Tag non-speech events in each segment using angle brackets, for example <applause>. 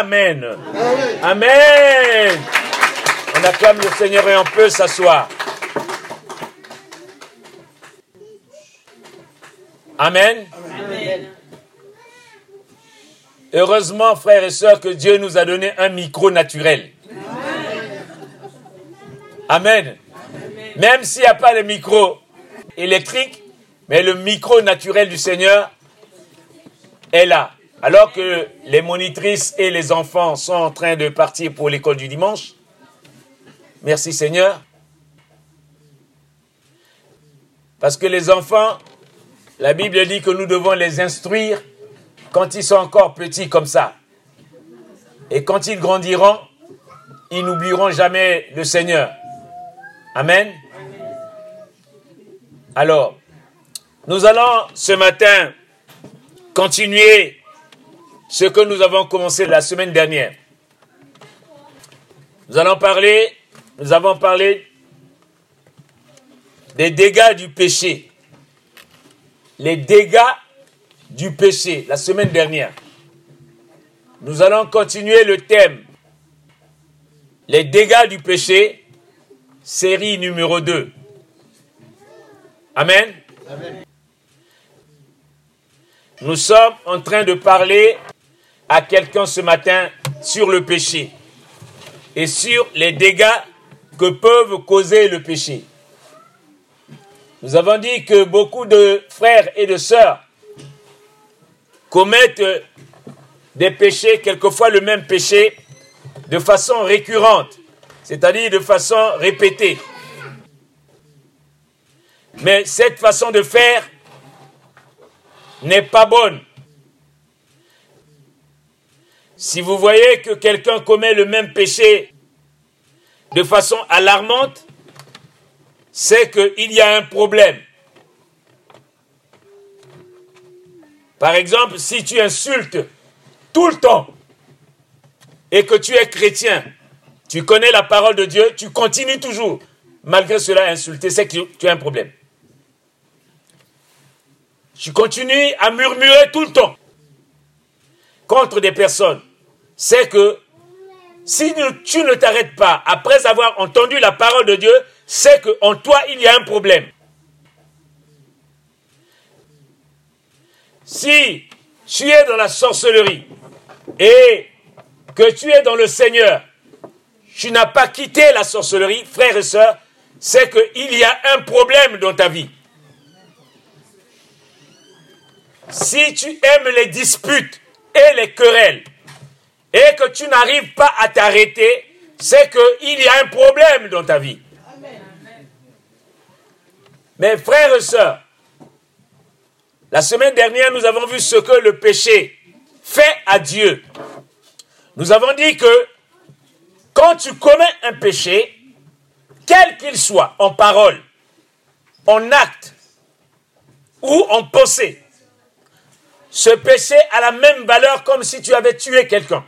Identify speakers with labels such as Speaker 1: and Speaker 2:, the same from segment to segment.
Speaker 1: Amen. Amen. On acclame le Seigneur et on peut s'asseoir. Amen. Heureusement, frères et sœurs, que Dieu nous a donné un micro naturel. Amen. Même s'il n'y a pas de micro électrique, mais le micro naturel du Seigneur est là. Alors que les monitrices et les enfants sont en train de partir pour l'école du dimanche. Merci Seigneur. Parce que les enfants, la Bible dit que nous devons les instruire quand ils sont encore petits comme ça. Et quand ils grandiront, ils n'oublieront jamais le Seigneur. Amen. Alors, nous allons ce matin continuer ce que nous avons commencé la semaine dernière. Nous allons parler, nous avons parlé des dégâts du péché. Les dégâts du péché la semaine dernière. Nous allons continuer le thème. Les dégâts du péché, série numéro 2. Amen. Nous sommes en train de parler à quelqu'un ce matin sur le péché et sur les dégâts que peuvent causer le péché. Nous avons dit que beaucoup de frères et de sœurs commettent des péchés, quelquefois le même péché, de façon récurrente, c'est-à-dire de façon répétée. Mais cette façon de faire n'est pas bonne. Si vous voyez que quelqu'un commet le même péché de façon alarmante, c'est qu'il y a un problème. Par exemple, si tu insultes tout le temps et que tu es chrétien, tu connais la parole de Dieu, tu continues toujours, malgré cela, à insulter, c'est que tu as un problème. Tu continues à murmurer tout le temps contre des personnes. C'est que si tu ne t'arrêtes pas après avoir entendu la parole de Dieu, c'est qu'en toi, il y a un problème. Si tu es dans la sorcellerie et que tu es dans le Seigneur, tu n'as pas quitté la sorcellerie, frères et sœurs, c'est qu'il y a un problème dans ta vie. Si tu aimes les disputes et les querelles et que tu n'arrives pas à t'arrêter, c'est qu'il y a un problème dans ta vie. Mes frères et sœurs, la semaine dernière, nous avons vu ce que le péché fait à Dieu. Nous avons dit que quand tu commets un péché, quel qu'il soit, en parole, en acte ou en pensée, ce péché a la même valeur comme si tu avais tué quelqu'un.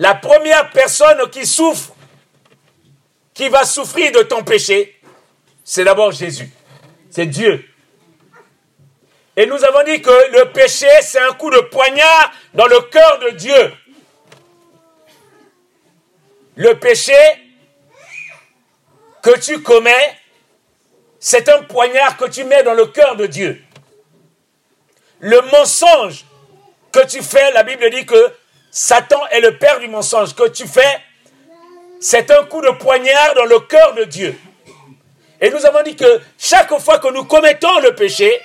Speaker 1: La première personne qui souffre, qui va souffrir de ton péché, c'est d'abord Jésus. C'est Dieu. Et nous avons dit que le péché, c'est un coup de poignard dans le cœur de Dieu. Le péché que tu commets, c'est un poignard que tu mets dans le cœur de Dieu. Le mensonge que tu fais, la Bible dit que Satan est le père du mensonge que tu fais, c'est un coup de poignard dans le cœur de Dieu. Et nous avons dit que chaque fois que nous commettons le péché,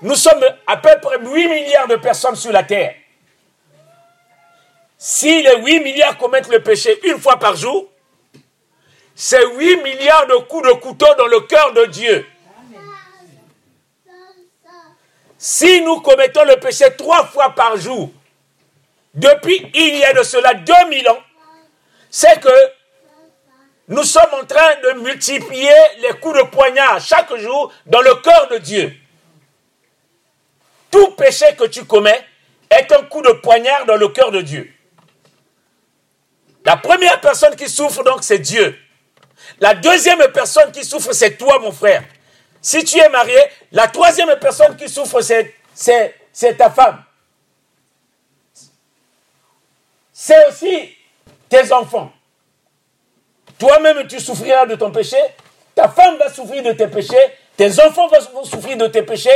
Speaker 1: nous sommes à peu près 8 milliards de personnes sur la terre. Si les 8 milliards commettent le péché une fois par jour, c'est 8 milliards de coups de couteau dans le cœur de Dieu. Si nous commettons le péché trois fois par jour, depuis il y a de cela 2000 ans, c'est que nous sommes en train de multiplier les coups de poignard chaque jour dans le cœur de Dieu. Tout péché que tu commets est un coup de poignard dans le cœur de Dieu. La première personne qui souffre donc, c'est Dieu. La deuxième personne qui souffre, c'est toi, mon frère. Si tu es marié, la troisième personne qui souffre, c'est c'est ta femme. C'est aussi tes enfants. Toi-même, tu souffriras de ton péché, ta femme va souffrir de tes péchés, tes enfants vont souffrir de tes péchés,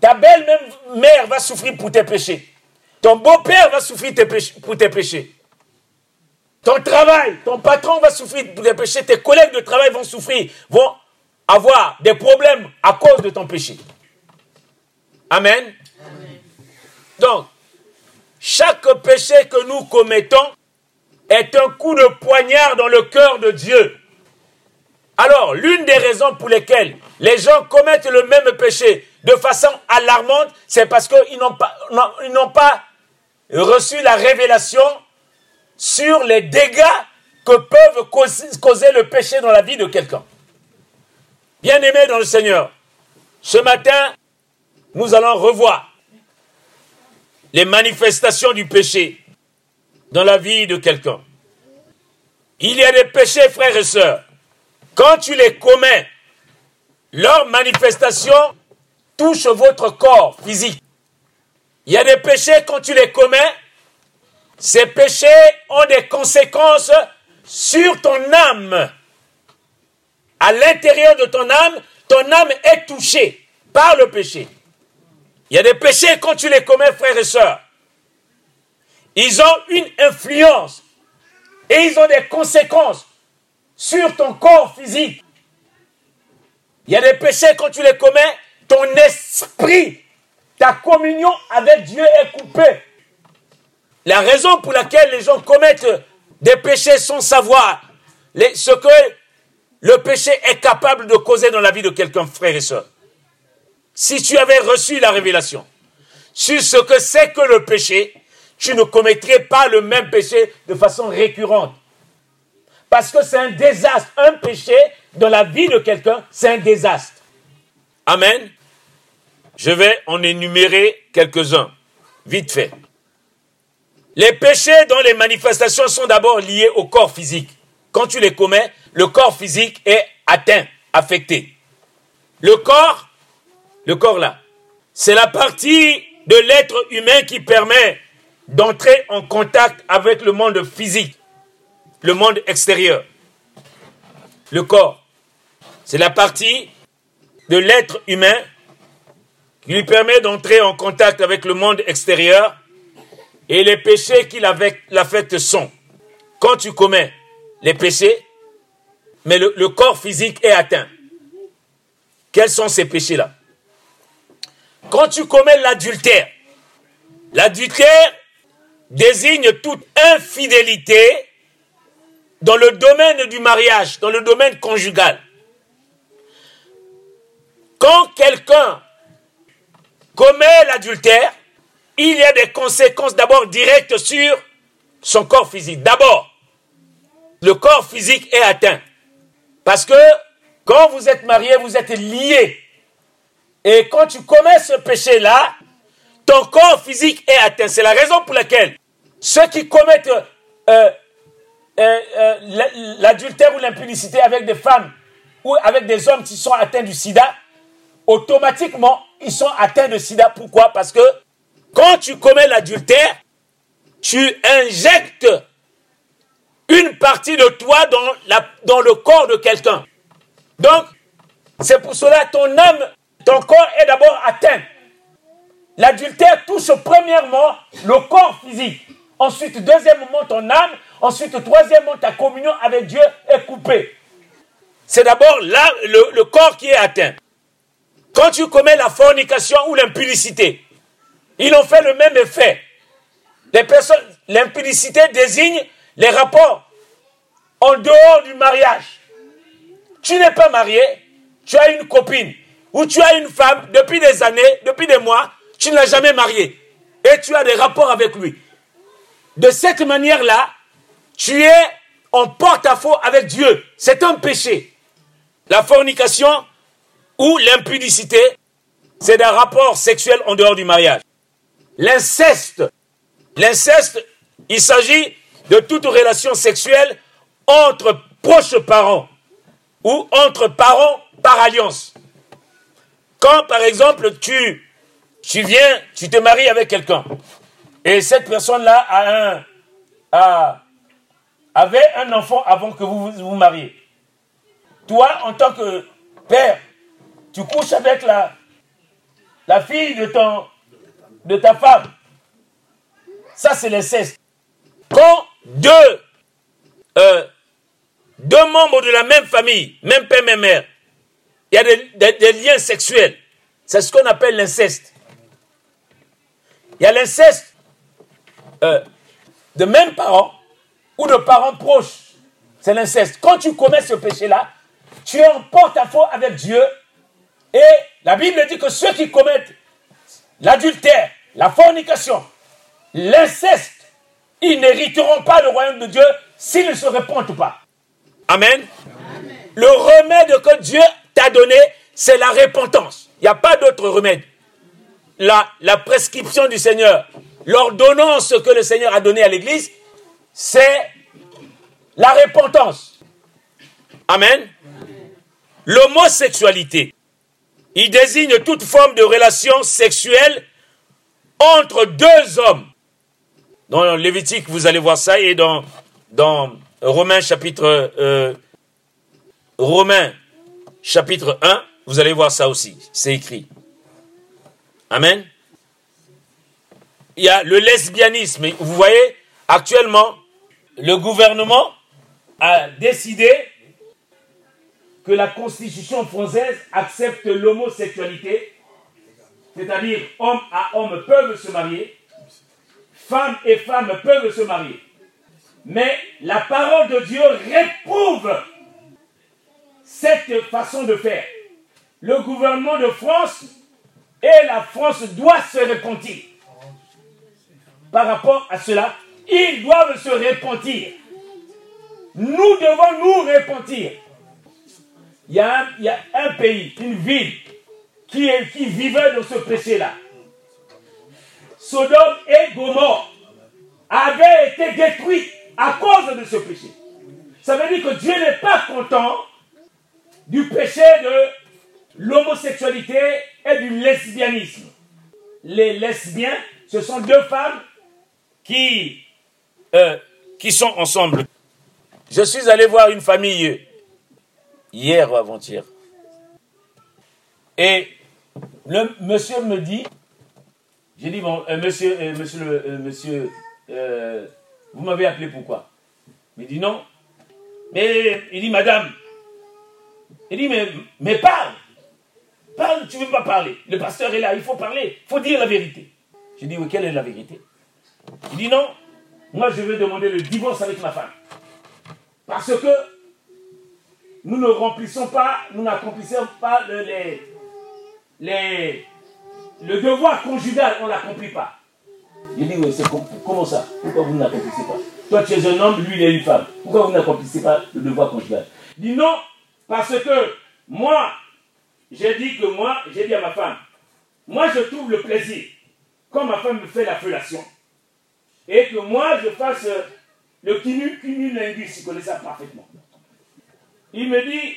Speaker 1: ta belle-mère va souffrir pour tes péchés, ton beau-père va souffrir pour tes péchés. Ton travail, ton patron va souffrir pour tes péchés, tes collègues de travail vont souffrir, vont avoir des problèmes à cause de ton péché. Amen. Donc, chaque péché que nous commettons est un coup de poignard dans le cœur de Dieu. Alors, l'une des raisons pour lesquelles les gens commettent le même péché de façon alarmante, c'est parce qu'ils n'ont pas, reçu la révélation sur les dégâts que peuvent causer le péché dans la vie de quelqu'un. Bien-aimés dans le Seigneur, ce matin, nous allons revoir les manifestations du péché dans la vie de quelqu'un. Il y a des péchés, frères et sœurs. Quand tu les commets, leur manifestation touche votre corps physique. Il y a des péchés, quand tu les commets, ces péchés ont des conséquences sur ton âme. À l'intérieur de ton âme, ton âme est touchée par le péché. Il y a des péchés, quand tu les commets, frères et sœurs, ils ont une influence et ils ont des conséquences sur ton corps physique. Il y a des péchés, quand tu les commets, ton esprit, ta communion avec Dieu est coupée. La raison pour laquelle les gens commettent des péchés sans savoir ce que le péché est capable de causer dans la vie de quelqu'un, frère et soeur si tu avais reçu la révélation sur ce que c'est que le péché, tu ne commettrais pas le même péché de façon récurrente. Parce que c'est un désastre. Un péché dans la vie de quelqu'un, c'est un désastre. Amen. Je vais en énumérer quelques-uns, vite fait. Les péchés dont les manifestations sont d'abord liées au corps physique. Quand tu les commets, le corps physique est atteint, affecté. Le corps le corps là, c'est la partie de l'être humain qui permet d'entrer en contact avec le monde physique, le monde extérieur. Le corps, c'est la partie de l'être humain qui lui permet d'entrer en contact avec le monde extérieur et les péchés qui l'affectent sont, quand tu commets les péchés, mais le, le corps physique est atteint. Quels sont ces péchés-là? Quand tu commets l'adultère, l'adultère désigne toute infidélité dans le domaine du mariage, dans le domaine conjugal. Quand quelqu'un commet l'adultère, il y a des conséquences d'abord directes sur son corps physique. D'abord, le corps physique est atteint. Parce que quand vous êtes marié, vous êtes lié et quand tu commets ce péché-là, ton corps physique est atteint. C'est la raison pour laquelle ceux qui commettent euh, euh, euh, l'adultère ou l'impudicité avec des femmes ou avec des hommes qui sont atteints du sida, automatiquement, ils sont atteints de sida. Pourquoi? Parce que quand tu commets l'adultère, tu injectes une partie de toi dans, la, dans le corps de quelqu'un. Donc, c'est pour cela ton âme ton corps est d'abord atteint. L'adultère touche premièrement le corps physique. Ensuite, deuxièmement, ton âme. Ensuite, troisièmement, ta communion avec Dieu est coupée. C'est d'abord là le, corps qui est atteint. Quand tu commets la fornication ou l'impudicité, ils ont fait le même effet. Les l'impudicité désigne les rapports en dehors du mariage. Tu n'es pas marié, tu as une copine où tu as une femme depuis des années, depuis des mois, tu ne l'as jamais mariée et tu as des rapports avec lui. De cette manière-là, tu es en porte-à-faux avec Dieu. C'est un péché. La fornication ou l'impudicité, c'est un rapport sexuel en dehors du mariage. L'inceste, l'inceste, il s'agit de toute relation sexuelle entre proches parents ou entre parents par alliance. Quand, par exemple, tu tu viens, tu te maries avec quelqu'un. Et cette personne-là a a, avait un enfant avant que vous vous mariez. Toi, en tant que père, tu couches avec la, la fille de, ton, de ta femme. Ça, c'est l'inceste. Quand deux, euh, deux membres de la même famille, même père, même mère, il y a des, liens sexuels. C'est ce qu'on appelle l'inceste. Il y a l'inceste euh, de même parents ou de parents proches. C'est l'inceste. Quand tu commets ce péché-là, tu es en porte-à-faux avec Dieu. Et la Bible dit que ceux qui commettent l'adultère, la fornication, l'inceste, ils n'hériteront pas le royaume de Dieu s'ils ne se répondent pas. Amen. Le remède que Dieu t'a donné, c'est la repentance. Il n'y a pas d'autre remède. La, prescription du Seigneur, l'ordonnance que le Seigneur a donnée à l'Église, c'est la repentance. Amen. L'homosexualité, il désigne toute forme de relation sexuelle entre deux hommes. Dans Lévitique, vous allez voir ça, et dans, dans Romains chapitre, euh, Romains chapitre 1, vous allez voir ça aussi. C'est écrit. Amen. Il y a le lesbianisme. Vous voyez, actuellement, le gouvernement a décidé que la constitution française accepte l'homosexualité, c'est-à-dire homme à homme peuvent se marier, femme et femme peuvent se marier. Mais la parole de Dieu réprouve cette façon de faire. Le gouvernement de France et la France doivent se repentir. Par rapport à cela, ils doivent se repentir. Nous devons nous repentir. Il y, a un, pays, une ville qui, qui vivait dans ce péché-là. Sodome et Gomorre avaient été détruits à cause de ce péché. Ça veut dire que Dieu n'est pas content du péché de l'homosexualité et du lesbianisme. Les lesbiens, ce sont deux femmes qui, euh, qui sont ensemble. Je suis allé voir une famille hier ou avant-hier. Et le monsieur me dit, j'ai dit, bon, euh, monsieur, euh, monsieur, monsieur, vous m'avez appelé pourquoi? Il dit non. Mais il dit, madame, il dit, mais, mais parle. Parle, tu ne veux pas parler. Le pasteur est là, il faut parler, il faut dire la vérité. Je dis, oui, quelle est la vérité? Il dit, non, moi je veux demander le divorce avec ma femme. Parce que nous ne remplissons pas, nous n'accomplissons pas le, les, le devoir conjugal, on ne l'accomplit pas. Je dis, oui, c'est comment ça? Pourquoi vous ne l'accomplissez pas? Toi, tu es un homme, lui, il est une femme. Pourquoi vous n'accomplissez pas le devoir conjugal? Il dit, non, parce que moi, j'ai dit que moi, j'ai dit à ma femme, moi je trouve le plaisir quand ma femme me fait la fellation et que moi je fasse le cumul-lingus, il connaît ça parfaitement. Il me dit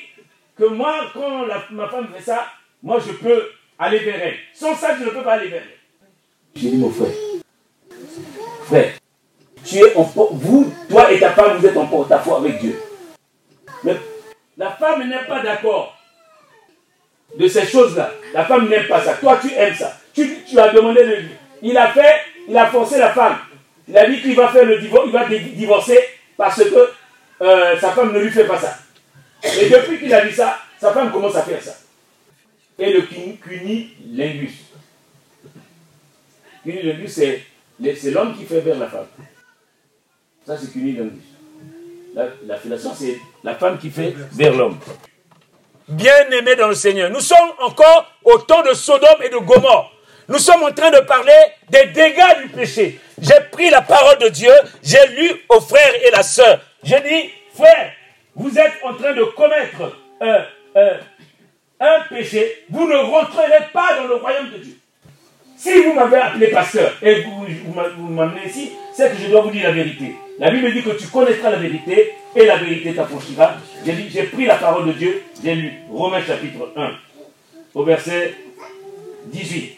Speaker 1: que moi, quand ma femme fait ça, moi je peux aller vers elle. Sans ça, je ne peux pas aller vers elle. J'ai dit, mon frère, frère, tu es en, vous, toi et ta femme, vous êtes en porte-à-faux avec Dieu. Mais la femme n'est pas d'accord de ces choses-là. La femme n'aime pas ça. Toi, tu aimes ça. Tu, tu as demandé de lui. Il a fait, il a forcé la femme. Il a dit qu'il va faire le divorce, il va divorcer parce que euh, sa femme ne lui fait pas ça. Et depuis qu'il a dit ça, sa femme commence à faire ça. Et le cunilingus. Cunilingus, c'est l'homme qui fait vers la femme. Ça, c'est cunilingus. La, la fellation, c'est la femme qui fait vers l'homme. Bien-aimés dans le Seigneur, nous sommes encore au temps de Sodome et de Gomorre. Nous sommes en train de parler des dégâts du péché. J'ai pris la parole de Dieu, j'ai lu aux frères et la sœur. J'ai dit, frère, vous êtes en train de commettre euh, euh, un péché, vous ne rentrerez pas dans le royaume de Dieu. Si vous m'avez appelé pasteur et vous, vous m'amenez ici, c'est que je dois vous dire la vérité. La Bible dit que tu connaîtras la vérité et la vérité t'affranchira. J'ai pris la parole de Dieu, j'ai lu Romains chapitre 1 au verset 18.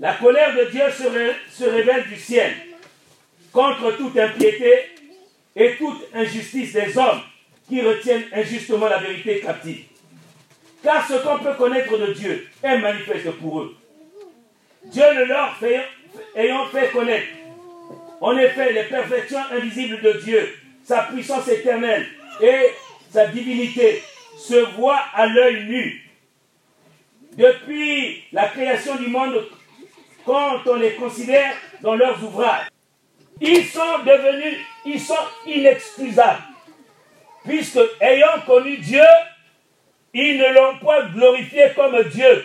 Speaker 1: La colère de Dieu se, révèle du ciel contre toute impiété et toute injustice des hommes qui retiennent injustement la vérité captive. Car ce qu'on peut connaître de Dieu est manifeste pour eux. Dieu le leur ayant fait connaître. En effet, les perfections invisibles de Dieu, sa puissance éternelle et sa divinité se voient à l'œil nu. Depuis la création du monde, quand on les considère dans leurs ouvrages, ils sont devenus, ils sont inexcusables. Puisque, ayant connu Dieu, ils ne l'ont point glorifié comme Dieu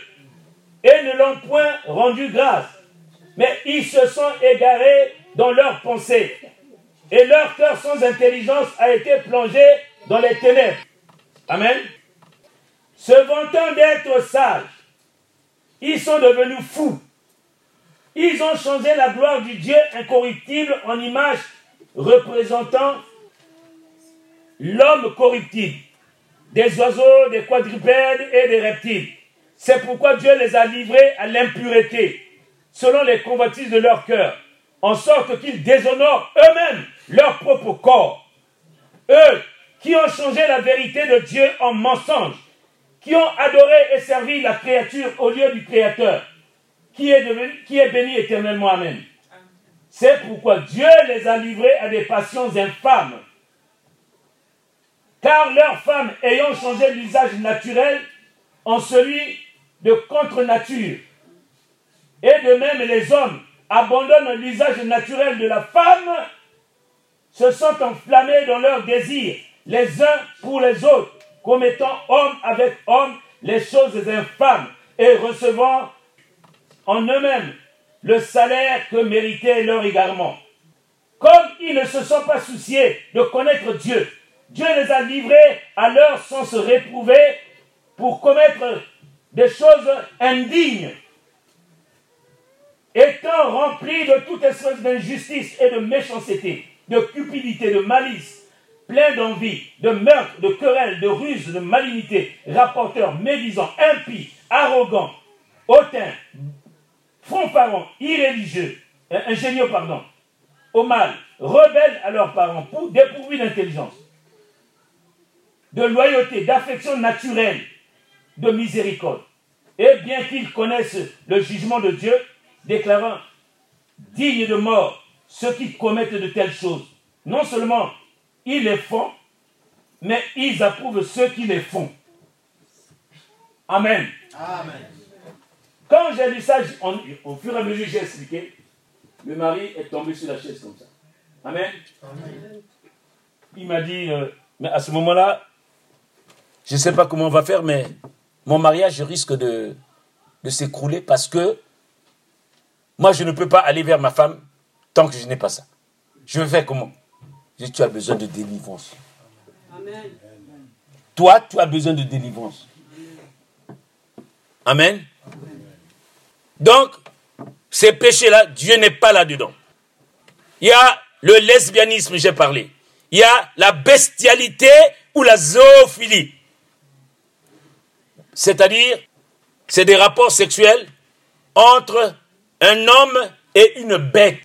Speaker 1: et ne l'ont point rendu grâce. Mais ils se sont égarés dans leurs pensées. Et leur cœur sans intelligence a été plongé dans les ténèbres. Amen. Se vantant d'être sages, ils sont devenus fous. Ils ont changé la gloire du Dieu incorruptible en image représentant l'homme corruptible, des oiseaux, des quadrupèdes et des reptiles. C'est pourquoi Dieu les a livrés à l'impureté, selon les convoitises de leur cœur, en sorte qu'ils déshonorent eux-mêmes leur propre corps. Eux qui ont changé la vérité de Dieu en mensonge, qui ont adoré et servi la créature au lieu du Créateur, qui est, béni éternellement. Amen. C'est pourquoi Dieu les a livrés à des passions infâmes. Car leurs femmes ayant changé l'usage naturel en celui de contre-nature, et de même les hommes abandonnent l'usage naturel de la femme, se sont enflammés dans leurs désirs, les uns pour les autres, commettant homme avec homme les choses infâmes et recevant en eux-mêmes le salaire que méritait leur égarement. Comme ils ne se sont pas souciés de connaître Dieu, Dieu les a livrés à leur sens réprouvé pour commettre des choses indignes étant remplis de toute espèce d'injustice et de méchanceté, de cupidité, de malice, plein d'envie, de meurtre, de querelle, de ruse, de malignité, rapporteurs, médisants, impies, arrogants, hautains, fanfarons, irréligieux, euh, ingénieux, pardon, au mal, rebelles à leurs parents, pour, dépourvus d'intelligence, de loyauté, d'affection naturelle, de miséricorde. Et bien qu'ils connaissent le jugement de Dieu, déclarant dignes de mort ceux qui commettent de telles choses. Non seulement ils les font, mais ils approuvent ceux qui les font. Amen. Quand j'ai lu ça, au fur et à mesure j'ai expliqué, le mari est tombé sur la chaise comme ça. Amen. Il m'a dit, euh, mais à ce moment-là, je ne sais pas comment on va faire, mais mon mariage risque de, de s'écrouler parce que moi, je ne peux pas aller vers ma femme tant que je n'ai pas ça. Je vais faire comment? Je, Tu as besoin de délivrance. Amen. Toi, tu as besoin de délivrance. Amen. Donc, ces péchés-là, Dieu n'est pas là-dedans. Il y a le lesbianisme, j'ai parlé. Il y a la bestialité ou la zoophilie. C'est-à-dire, c'est des rapports sexuels entre un homme et une bête.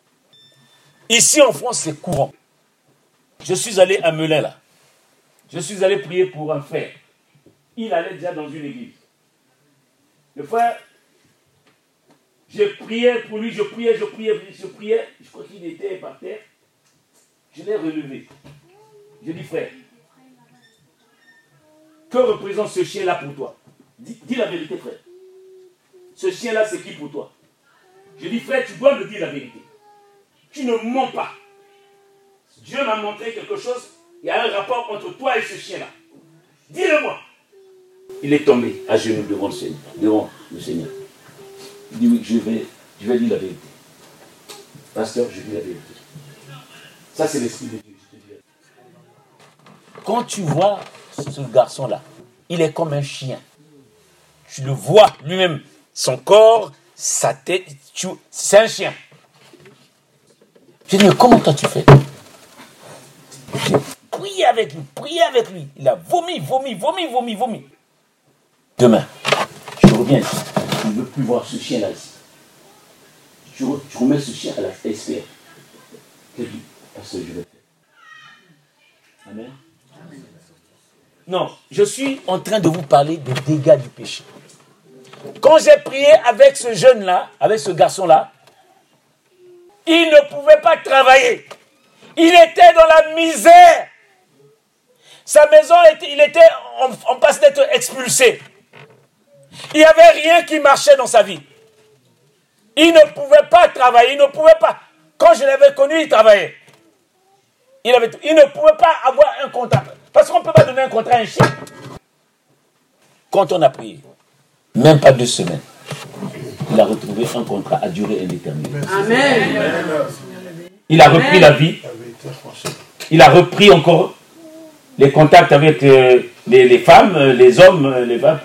Speaker 1: Ici en France, c'est courant. Je suis allé à Melun là. Je suis allé prier pour un frère. Il allait déjà dans une église. Le frère, je priais pour lui, je priais, je priais, je priais. Je crois qu'il était par terre. Je l'ai relevé. Je dis, frère, que représente ce chien-là pour toi? Dis la vérité, frère. Ce chien-là, c'est qui pour toi? Je dis, frère, tu dois me dire la vérité. Tu ne mens pas. Dieu m'a montré quelque chose. Il y a un rapport entre toi et ce chien-là. Dis-le-moi. Il est tombé à genoux devant le Seigneur. Devant le Seigneur. Il dit, oui, je vais, je vais dire la vérité. Pasteur, je dis la vérité. Ça, c'est l'Esprit de Dieu. Quand tu vois ce garçon-là, il est comme un chien. Tu le vois lui-même. Son corps sa tête, c'est un chien. Je dis, mais comment toi tu fais? J'ai avec lui, prié avec lui. Il a vomi, vomi, vomi, vomi, vomi. Demain, je reviens ici. Je ne veux plus voir ce chien-là ici. tu, remets ce chien à la SPR. Qu'est-ce que je vais faire? Amen. Non, je suis en train de vous parler des dégâts du péché. Quand j'ai prié avec ce jeune-là, avec ce garçon-là, il ne pouvait pas travailler. Il était dans la misère. Sa maison, il était en, passe d'être expulsé. Il n'y avait rien qui marchait dans sa vie. Il ne pouvait pas travailler, il ne pouvait pas. Quand je l'avais connu, il travaillait. Il, avait, il ne pouvait pas avoir un contrat. Parce qu'on ne peut pas donner un contrat à un chien. Quand on a prié, même pas deux semaines, il a retrouvé un contrat à durée indéterminée. Amen. Il a repris la vie. Il a repris encore les contacts avec euh, les, femmes, euh, les hommes, euh, les femmes.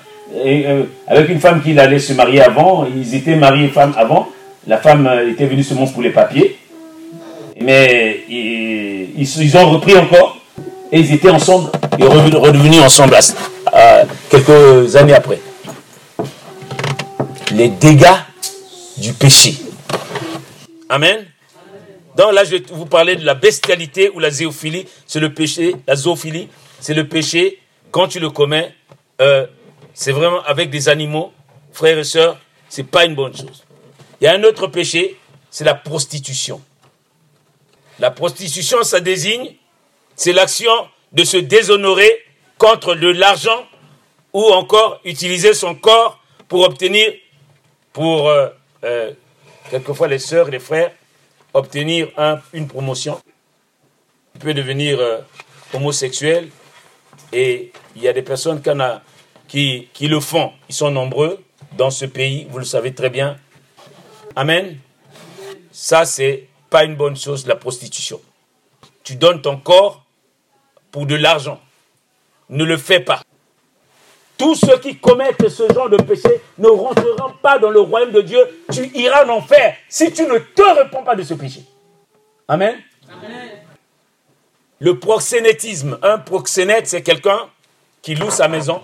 Speaker 1: Et, avec une femme qu'il allait se marier avant. Ils étaient mariés femmes avant. La femme était venue seulement pour les papiers. Mais ils, ils, ont repris encore. Et ils étaient ensemble. Et redevenus ensemble quelques années après les dégâts du péché. Amen. Donc là, je vais vous parler de la bestialité ou la zéophilie. C'est le péché, la zoophilie, c'est le péché. Quand tu le commets, euh, c'est vraiment avec des animaux, frères et sœurs, c'est pas une bonne chose. Il y a un autre péché, c'est la prostitution. La prostitution, ça désigne, c'est l'action de se déshonorer contre de l'argent ou encore utiliser son corps pour obtenir pour euh, euh, quelquefois les sœurs les frères obtenir une promotion. Il peut devenir euh, homosexuel et il y a des personnes qui, qui le font. Ils sont nombreux dans ce pays, vous le savez très bien. Amen. Ça, c'est pas une bonne chose, la prostitution. Tu donnes ton corps pour de l'argent. Ne le fais pas. Tous ceux qui commettent ce genre de péché ne rentreront pas dans le royaume de Dieu. Tu iras en enfer si tu ne te réponds pas de ce péché. Amen. Le proxénétisme. Un proxénète, c'est quelqu'un qui loue sa maison,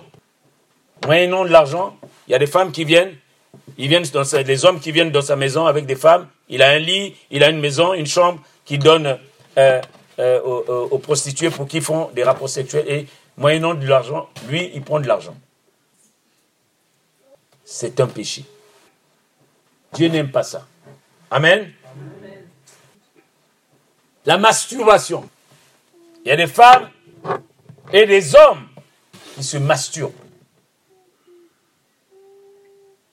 Speaker 1: moyennant de l'argent. Il y a des femmes qui viennent, ils viennent dans des hommes qui viennent dans sa maison avec des femmes. Il a un lit, il a une maison, une chambre qui donne euh, euh, aux, aux, prostituées pour qu'ils font des rapports sexuels et moyennant de l'argent, lui, il prend de l'argent. C'est un péché. Dieu n'aime pas ça. Amen. La masturbation. Il y a des femmes et des hommes qui se masturbent.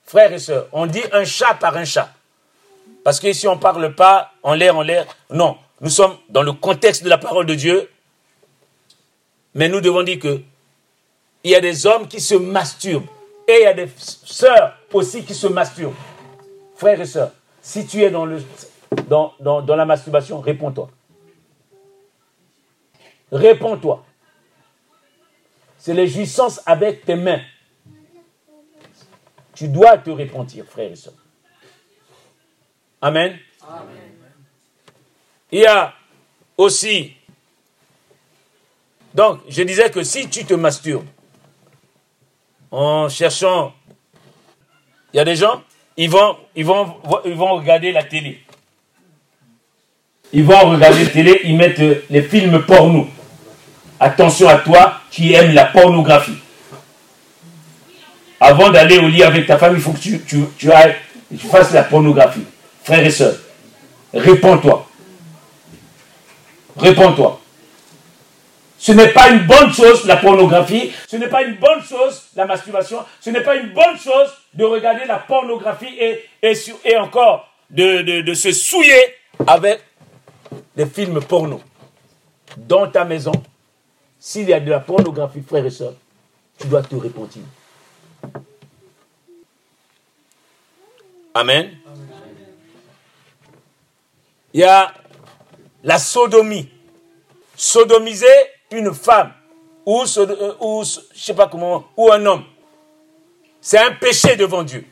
Speaker 1: Frères et sœurs, on dit un chat par un chat. Parce que si on ne parle pas en l'air, en l'air. Non, nous sommes dans le contexte de la parole de Dieu. Mais nous devons dire que il y a des hommes qui se masturbent et il y a des sœurs aussi qui se masturbent. Frères et sœurs, si tu es dans, le, dans, dans, la masturbation, réponds-toi. Réponds-toi. C'est les jouissances avec tes mains. Tu dois te repentir, frères et sœurs. Amen. Amen. Il y a aussi donc, je disais que si tu te masturbes en cherchant, il y a des gens, ils vont, ils vont, regarder la télé. Ils vont regarder la télé, ils mettent les films porno. Attention à toi qui aimes la pornographie. Avant d'aller au lit avec ta femme, il faut que tu fasses la pornographie. Frères et sœurs, réponds-toi. Réponds-toi. Ce n'est pas une bonne chose la pornographie, ce n'est pas une bonne chose la masturbation, ce n'est pas une bonne chose de regarder la pornographie et, et, encore de, de, se souiller avec des films porno. Dans ta maison, s'il y a de la pornographie, frères et sœurs, tu dois te repentir. Amen. Il y a la sodomie. Sodomiser une femme ou, euh, je sais pas comment, ou un homme, c'est un péché devant Dieu.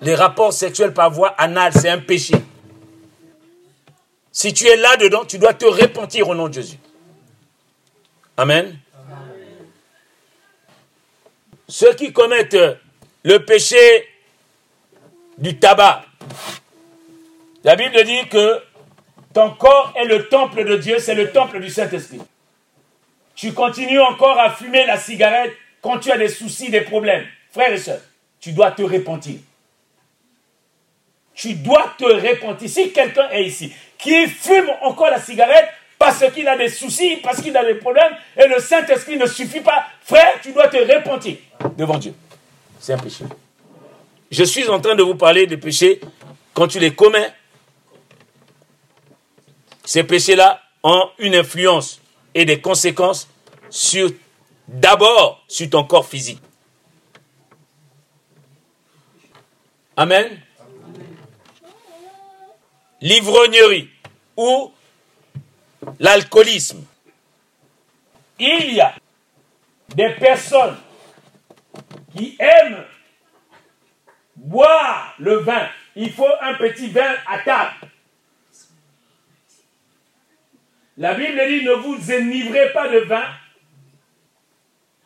Speaker 1: Les rapports sexuels par voie anale, c'est un péché. Si tu es là-dedans, tu dois te repentir au nom de Jésus. Amen. Ceux qui commettent le péché du tabac. La Bible dit que ton corps est le temple de Dieu, c'est le temple du Saint-Esprit. Tu continues encore à fumer la cigarette quand tu as des soucis, des problèmes. Frères et sœurs, tu dois te repentir. Tu dois te repentir. Si quelqu'un est ici qui fume encore la cigarette parce qu'il a des soucis, parce qu'il a des problèmes, et le Saint-Esprit ne suffit pas, frère, tu dois te repentir devant Dieu. C'est un péché. Je suis en train de vous parler des péchés quand tu les commets. Ces péchés-là ont une influence et des conséquences sur d'abord sur ton corps physique. Amen. L'ivrognerie ou l'alcoolisme. Il y a des personnes qui aiment boire le vin. Il faut un petit vin à table. La Bible dit ne vous enivrez pas de vin.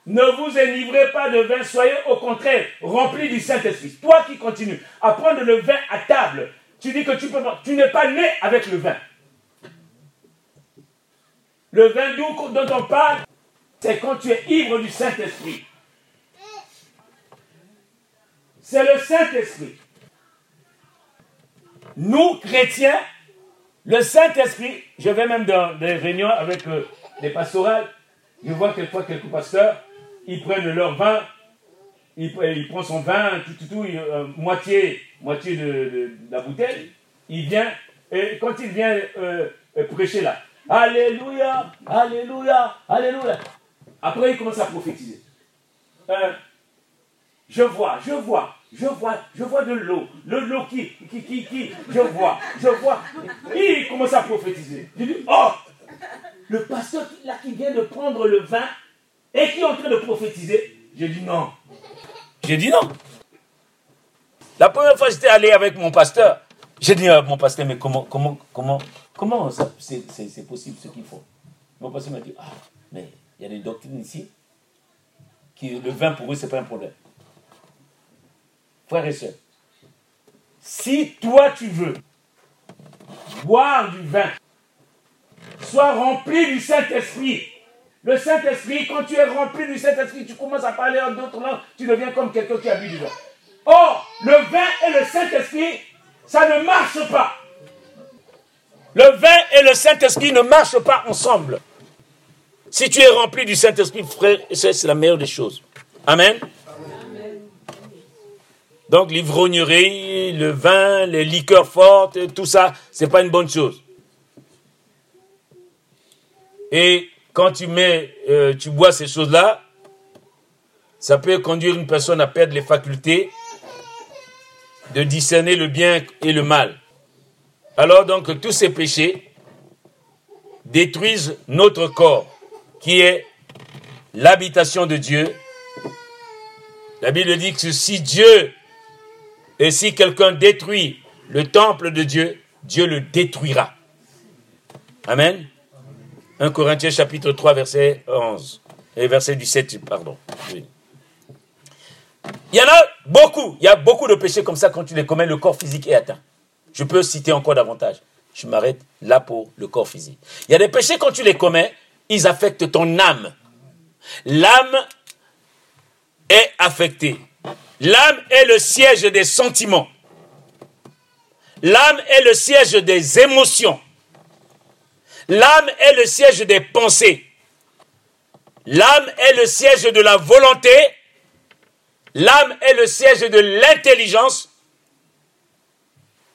Speaker 1: Ne vous enivrez pas de vin, soyez au contraire remplis du Saint-Esprit. Toi qui continues à prendre le vin à table, tu dis que tu Tu n'es pas né avec le vin. Le vin doux dont on parle, c'est quand tu es ivre du Saint-Esprit. C'est le Saint-Esprit. Nous, chrétiens, le Saint-Esprit, je vais même dans des réunions avec euh, des pastorales, je vois quelquefois quelques pasteurs, ils prennent leur vin, ils, prennent son vin, tout, tout, tout, euh, moitié, moitié de, la bouteille, il vient, et quand il vient euh, prêcher là, Alléluia, Alléluia, Alléluia. Après, il commence à prophétiser. je vois, je vois, je vois, je vois de l'eau. Le l'eau qui, qui, qui, qui, je vois, je vois. Il commence à prophétiser. Je dis, oh, le pasteur là qui vient de prendre le vin et qui est en train de prophétiser. J'ai dit non. J'ai dit non. La première fois j'étais allé avec mon pasteur, j'ai dit à mon pasteur, mais comment, comment, comment, comment c'est possible ce qu'il faut? Mon pasteur m'a dit, ah, mais il y a des doctrines ici qui le vin pour eux, ce n'est pas un problème frères et sœurs, si toi tu veux boire du vin, sois rempli du Saint-Esprit. Le Saint-Esprit, quand tu es rempli du Saint-Esprit, tu commences à parler en d'autres langues, tu deviens comme quelqu'un qui a bu du vin. Or, le vin et le Saint-Esprit, ça ne marche pas. Le vin et le Saint-Esprit ne marchent pas ensemble. Si tu es rempli du Saint-Esprit, frère, c'est la meilleure des choses. Amen. Donc l'ivrognerie, le vin, les liqueurs fortes, tout ça, c'est pas une bonne chose. Et quand tu mets, euh, tu bois ces choses-là, ça peut conduire une personne à perdre les facultés de discerner le bien et le mal. Alors donc tous ces péchés détruisent notre corps, qui est l'habitation de Dieu. La Bible dit que si Dieu et si quelqu'un détruit le temple de Dieu, Dieu le détruira. Amen. 1 Corinthiens chapitre 3 verset 11 et verset 17 pardon. Il y en a beaucoup, il y a beaucoup de péchés comme ça quand tu les commets, le corps physique est atteint. Je peux citer encore davantage. Je m'arrête là pour le corps physique. Il y a des péchés quand tu les commets, ils affectent ton âme. L'âme est affectée. L'âme est le siège des sentiments. L'âme est le siège des émotions. L'âme est le siège des pensées. L'âme est le siège de la volonté. L'âme est le siège de l'intelligence.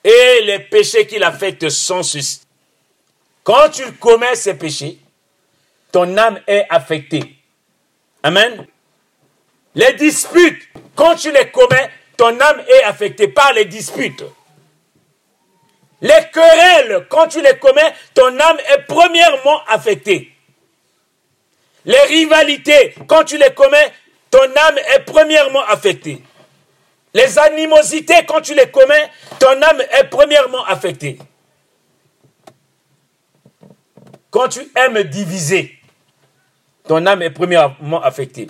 Speaker 1: Et les péchés qui l'affectent sont ceux Quand tu commets ces péchés, ton âme est affectée. Amen. Les disputes, quand tu les commets, ton âme est affectée par les disputes. Les querelles, quand tu les commets, ton âme est premièrement affectée. Les rivalités, quand tu les commets, ton âme est premièrement affectée. Les animosités, quand tu les commets, ton âme est premièrement affectée. Quand tu aimes diviser, ton âme est premièrement affectée.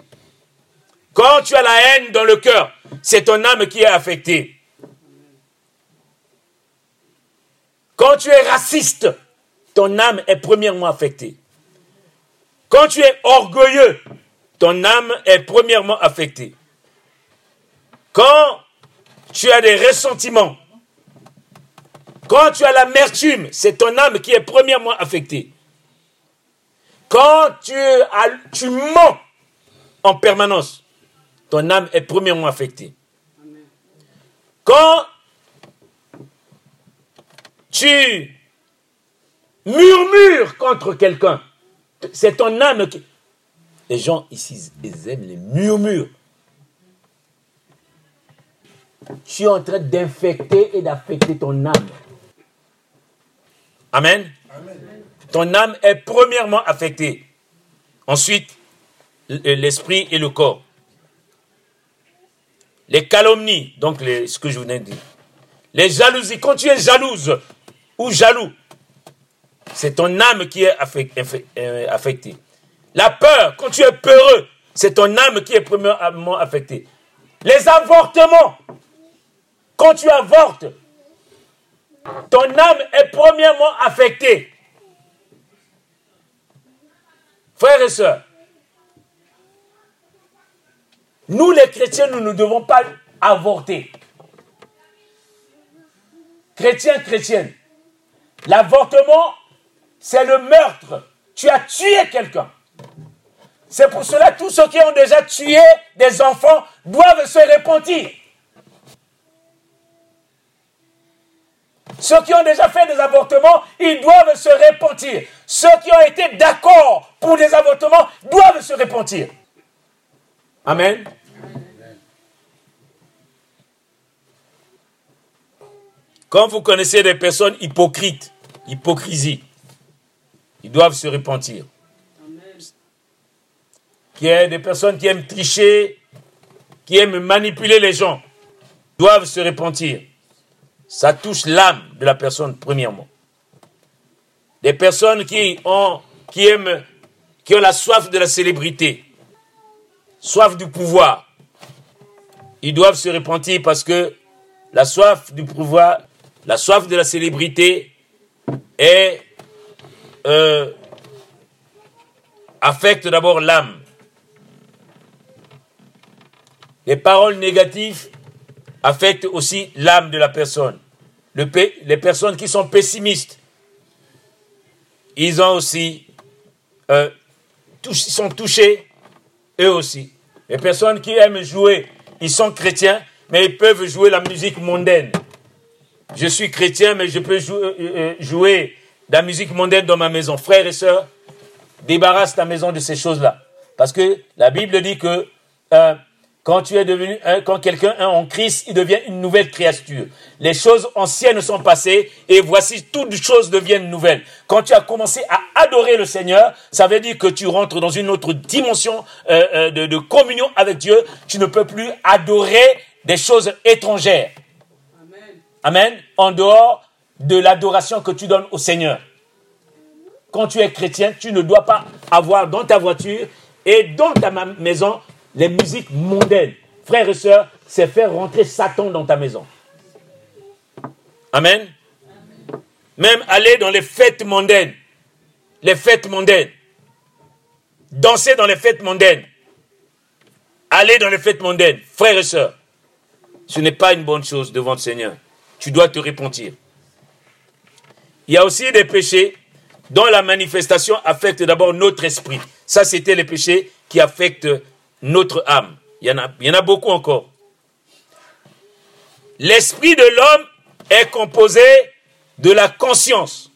Speaker 1: Quand tu as la haine dans le cœur, c'est ton âme qui est affectée. Quand tu es raciste, ton âme est premièrement affectée. Quand tu es orgueilleux, ton âme est premièrement affectée. Quand tu as des ressentiments, quand tu as l'amertume, c'est ton âme qui est premièrement affectée. Quand tu, as, tu mens en permanence, ton âme est premièrement affectée. Quand tu murmures contre quelqu'un, c'est ton âme qui... Les gens ici, ils aiment les murmures. Tu es en train d'infecter et d'affecter ton âme. Amen. Ton âme est premièrement affectée. Ensuite, l'esprit et le corps. Les calomnies, donc ce que je vous ai dit. Les jalousies, quand tu es jalouse ou jaloux, c'est ton âme qui est euh, affectée. La peur, quand tu es peureux, c'est ton âme qui est premièrement affectée. Les avortements, quand tu avortes, ton âme est premièrement affectée. Frères et sœurs, nous les chrétiens, nous ne devons pas avorter. Chrétiens, chrétiennes, l'avortement, c'est le meurtre. Tu as tué quelqu'un. C'est pour cela que tous ceux qui ont déjà tué des enfants doivent se repentir. Ceux qui ont déjà fait des avortements, ils doivent se repentir. Ceux qui ont été d'accord pour des avortements doivent se repentir. Amen. Quand vous connaissez des personnes hypocrites, hypocrisie, ils doivent se repentir. Qu'il y a des personnes qui aiment tricher, qui aiment manipuler les gens, doivent se repentir. Ça touche l'âme de la personne, premièrement. Des personnes qui ont, qui aiment, qui ont la soif de la célébrité, soif du pouvoir, ils doivent se repentir parce que la soif du pouvoir, la soif de la célébrité euh, affecte d'abord l'âme. Les paroles négatives affectent aussi l'âme de la personne. les personnes qui sont pessimistes, ils ont aussi euh, sont touchés, eux aussi. Les personnes qui aiment jouer, ils sont chrétiens, mais ils peuvent jouer la musique mondaine. Je suis chrétien, mais je peux jouer, euh, euh, jouer la musique mondaine dans ma maison. Frères et sœurs, débarrasse ta maison de ces choses-là. Parce que la Bible dit que euh, quand tu es devenu, quand quelqu'un est en Christ, il devient une nouvelle créature. Les choses anciennes sont passées et voici toutes choses deviennent nouvelles. Quand tu as commencé à adorer le Seigneur, ça veut dire que tu rentres dans une autre dimension de, de communion avec Dieu. Tu ne peux plus adorer des choses étrangères. Amen. En dehors de l'adoration que tu donnes au Seigneur. Quand tu es chrétien, tu ne dois pas avoir dans ta voiture et dans ta maison les musiques mondaines. Frères et sœurs, c'est faire rentrer Satan dans ta maison. Amen. Même aller dans les fêtes mondaines. Les fêtes mondaines. Danser dans les fêtes mondaines. Aller dans les fêtes mondaines. Frères et sœurs, ce n'est pas une bonne chose devant le Seigneur. Tu dois te repentir. Il y a aussi des péchés dont la manifestation affecte d'abord notre esprit. Ça, c'était les péchés qui affectent notre âme. Il y en a, beaucoup encore. L'esprit de l'homme est composé de la conscience.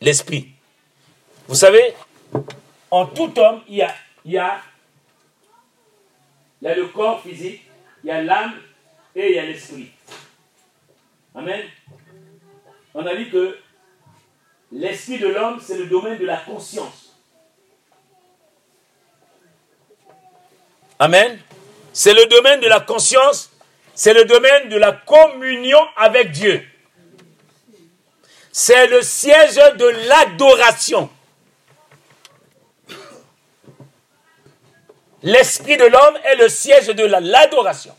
Speaker 1: L'esprit. Vous savez, en tout homme, il y a, il y a, il y a le corps physique, il y a l'âme et il y a l'esprit. Amen. On a dit que l'esprit de l'homme, c'est le domaine de la conscience. Amen. C'est le domaine de la conscience, c'est le domaine de la communion avec Dieu. C'est le siège de l'adoration. L'esprit de l'homme est le siège de l'adoration.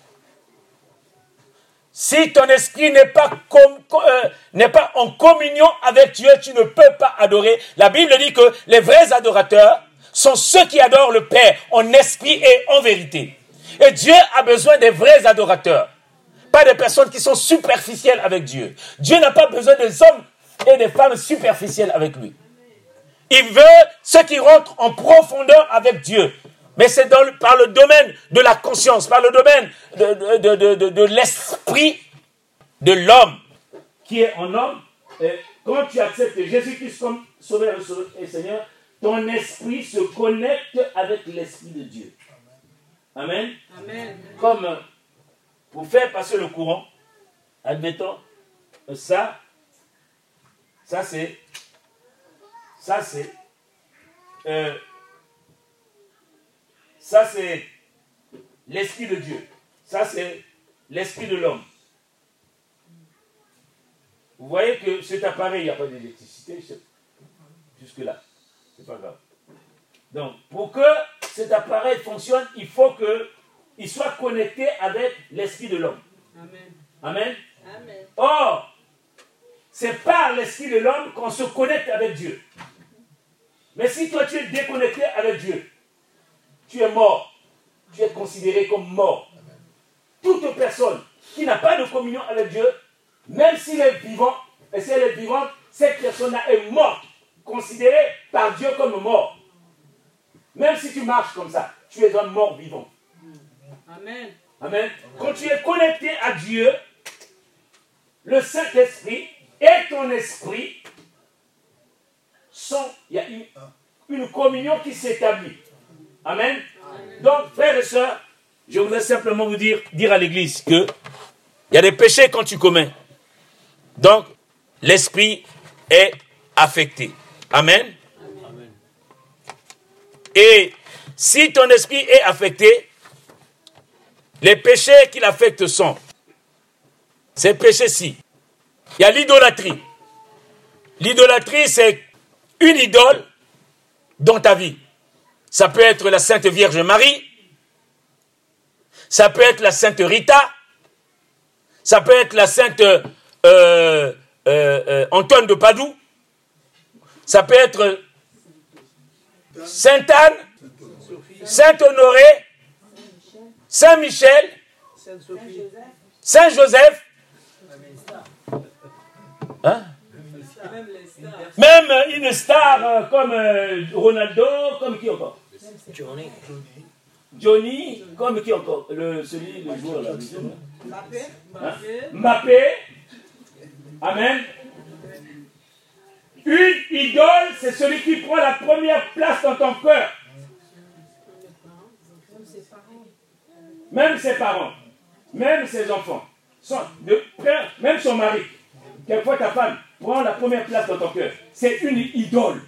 Speaker 1: Si ton esprit n'est pas, euh, pas en communion avec Dieu, tu ne peux pas adorer. La Bible dit que les vrais adorateurs sont ceux qui adorent le Père en esprit et en vérité. Et Dieu a besoin des vrais adorateurs, pas des personnes qui sont superficielles avec Dieu. Dieu n'a pas besoin des hommes et des femmes superficielles avec lui. Il veut ceux qui rentrent en profondeur avec Dieu. Mais c'est par le domaine de la conscience, par le domaine de, l'esprit de l'homme qui est en homme. Et quand tu acceptes Jésus-Christ comme Sauveur et Seigneur, ton esprit se connecte avec l'esprit de Dieu. Amen. Amen. Comme pour faire passer le courant, admettons, ça, ça c'est, ça c'est, euh, ça, c'est l'esprit de Dieu. Ça, c'est l'esprit de l'homme. Vous voyez que cet appareil, il n'y a pas d'électricité jusque-là. C'est pas grave. Donc, pour que cet appareil fonctionne, il faut qu'il soit connecté avec l'esprit de l'homme. Amen. Amen. Amen. Or, c'est par l'esprit de l'homme qu'on se connecte avec Dieu. Mais si toi tu es déconnecté avec Dieu, tu es mort. Tu es considéré comme mort. Toute personne qui n'a pas de communion avec Dieu, même s'il est vivant, et si elle est vivante, cette personne-là est morte, considérée par Dieu comme mort. Même si tu marches comme ça, tu es un mort vivant. Amen. Amen. Quand tu es connecté à Dieu, le Saint-Esprit et ton esprit sont, il y a une, une communion qui s'établit. Amen. Donc, frères et sœurs, je voudrais simplement vous dire, dire à l'église que il y a des péchés quand tu commets. Donc, l'esprit est affecté. Amen. Et si ton esprit est affecté, les péchés qui l'affectent sont ces péchés-ci. Il y a l'idolâtrie. L'idolâtrie, c'est une idole dans ta vie. Ça peut être la Sainte Vierge Marie. Ça peut être la Sainte Rita. Ça peut être la Sainte euh, euh, euh, Antoine de Padoue. Ça peut être Sainte Anne, Saint Honoré, Saint Michel, Saint Joseph. Hein? Même une star comme Ronaldo, comme qui encore? Johnny. Johnny, comme qui encore? Le, Celui, le joueur là. Mbappé. Hein? Amen. Une idole, c'est celui qui prend la première place dans ton cœur. Même ses parents, même ses enfants, même son mari. Quelquefois ta femme prend la première place dans ton cœur. C'est une idole.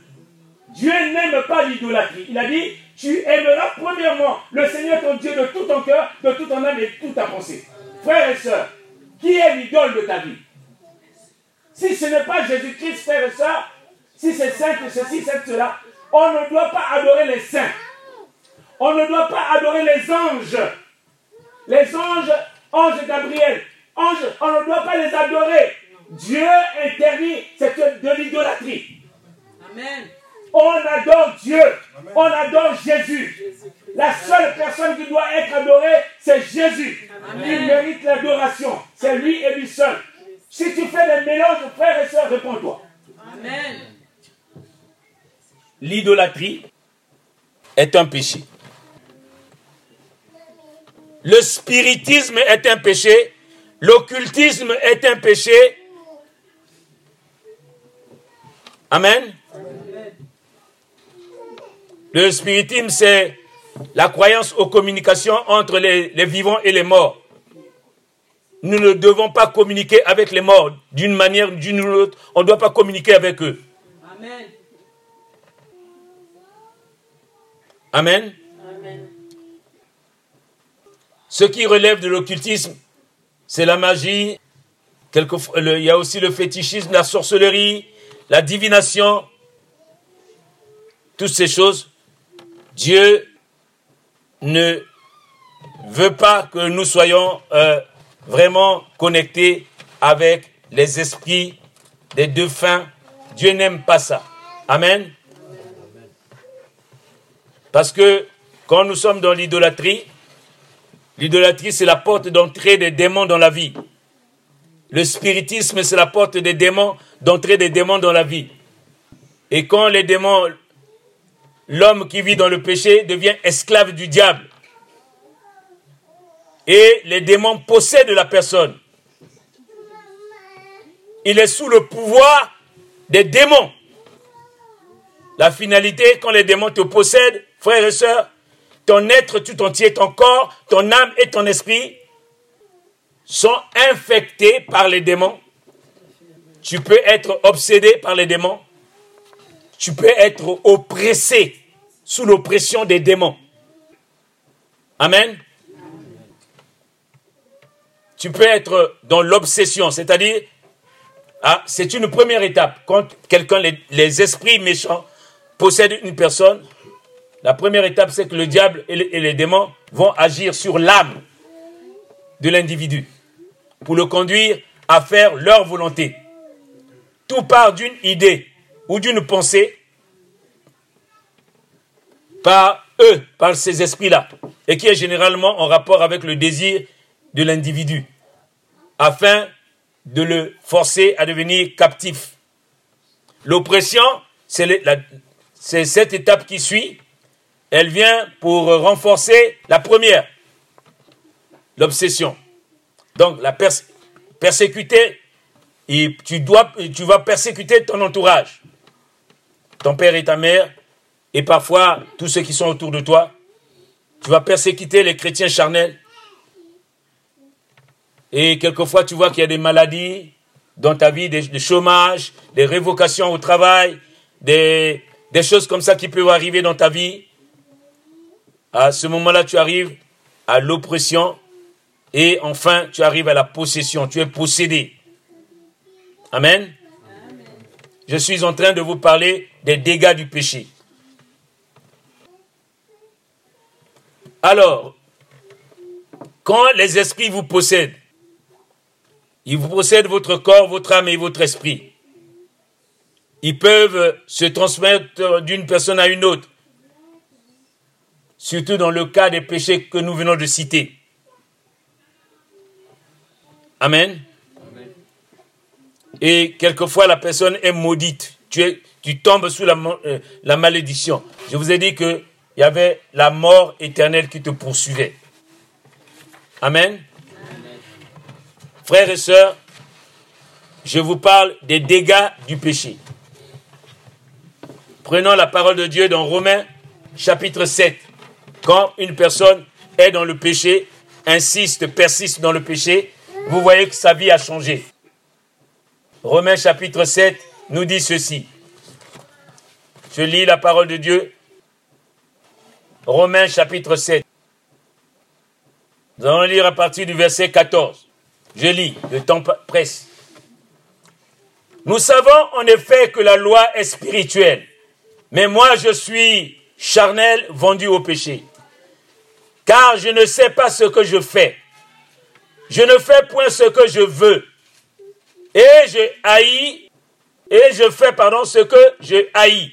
Speaker 1: Dieu n'aime pas l'idolâtrie. Il a dit, tu aimeras premièrement le Seigneur ton Dieu de tout ton cœur, de toute ton âme et de toute ta pensée. Frères et sœurs, qui est l'idole de ta vie? Si ce n'est pas Jésus-Christ, frères et sœurs, si c'est saint, ceci, c'est cela, on ne doit pas adorer les saints. On ne doit pas adorer les anges. Les anges, anges Gabriel, anges, on ne doit pas les adorer. Dieu interdit, c'est de l'idolâtrie. Amen. On adore Dieu. On adore Jésus. La seule personne qui doit être adorée, c'est Jésus. Il mérite l'adoration. C'est lui et lui seul. Si tu fais des mélanges, frères et sœurs, réponds-toi. Amen. L'idolâtrie est un péché. Le spiritisme est un péché. L'occultisme est un péché. Amen. Le spiritisme, c'est la croyance aux communications entre les, vivants et les morts. Nous ne devons pas communiquer avec les morts d'une manière ou d'une autre. On ne doit pas communiquer avec eux. Amen. Amen. Amen. Ce qui relève de l'occultisme, c'est la magie. il y a aussi le fétichisme, la sorcellerie, la divination. Toutes ces choses Dieu ne veut pas que nous soyons euh, vraiment connecté avec les esprits des fins. Dieu n'aime pas ça. Amen. Parce que quand nous sommes dans l'idolâtrie, l'idolâtrie c'est la porte d'entrée des démons dans la vie. Le spiritisme c'est la porte des démons, d'entrée des démons dans la vie. Et quand les démons, l'homme qui vit dans le péché devient esclave du diable. Et les démons possèdent la personne. Il est sous le pouvoir des démons. La finalité, quand les démons te possèdent, frères et sœurs, ton être tout entier, ton corps, ton âme et ton esprit sont infectés par les démons. Tu peux être obsédé par les démons. Tu peux être oppressé sous l'oppression des démons. Amen. Tu peux être dans l'obsession, c'est-à-dire, ah, c'est une première étape. Quand quelqu'un, les esprits méchants possèdent une personne, la première étape, c'est que le diable et les, démons vont agir sur l'âme de l'individu pour le conduire à faire leur volonté. Tout part d'une idée ou d'une pensée par eux, par ces esprits-là, et qui est généralement en rapport avec le désir de l'individu, afin de le forcer à devenir captif. L'oppression, c'est cette étape qui suit, elle vient pour renforcer la première, l'obsession. Donc, la persécuter, et tu, dois, tu vas persécuter ton entourage, ton père et ta mère, et parfois tous ceux qui sont autour de toi. Tu vas persécuter les chrétiens charnels. Et quelquefois, tu vois qu'il y a des maladies dans ta vie, des, chômages, des révocations au travail, des, des choses comme ça qui peuvent arriver dans ta vie à ce moment-là, tu arrives à l'oppression et enfin, tu arrives à la possession. Tu es possédé. Amen. Je suis en train de vous parler des dégâts du péché. Alors, quand les esprits vous possèdent, ils vous possèdent votre corps, votre âme et votre esprit. Ils peuvent se transmettre d'une personne à une autre surtout dans le cas des péchés que nous venons de citer. Amen. Et quelquefois, la personne est maudite. Tu, tu tombes sous la, euh, la malédiction. Je vous ai dit qu'il y avait la mort éternelle qui te poursuivait. Amen. Frères et sœurs, je vous parle des dégâts du péché. Prenons la parole de Dieu dans Romains chapitre 7. Quand une personne est dans le péché, insiste, persiste dans le péché, vous voyez que sa vie a changé. Romains chapitre 7 nous dit ceci. Je lis la parole de Dieu. Romains chapitre 7. Nous allons lire à partir du verset 14. Je lis, le temps presse. Nous savons en effet que la loi est spirituelle, mais moi je suis charnel vendu au péché car je ne sais pas ce que je fais. Je ne fais point ce que je veux. Et je haïs, et je fais, pardon, ce que je haïs.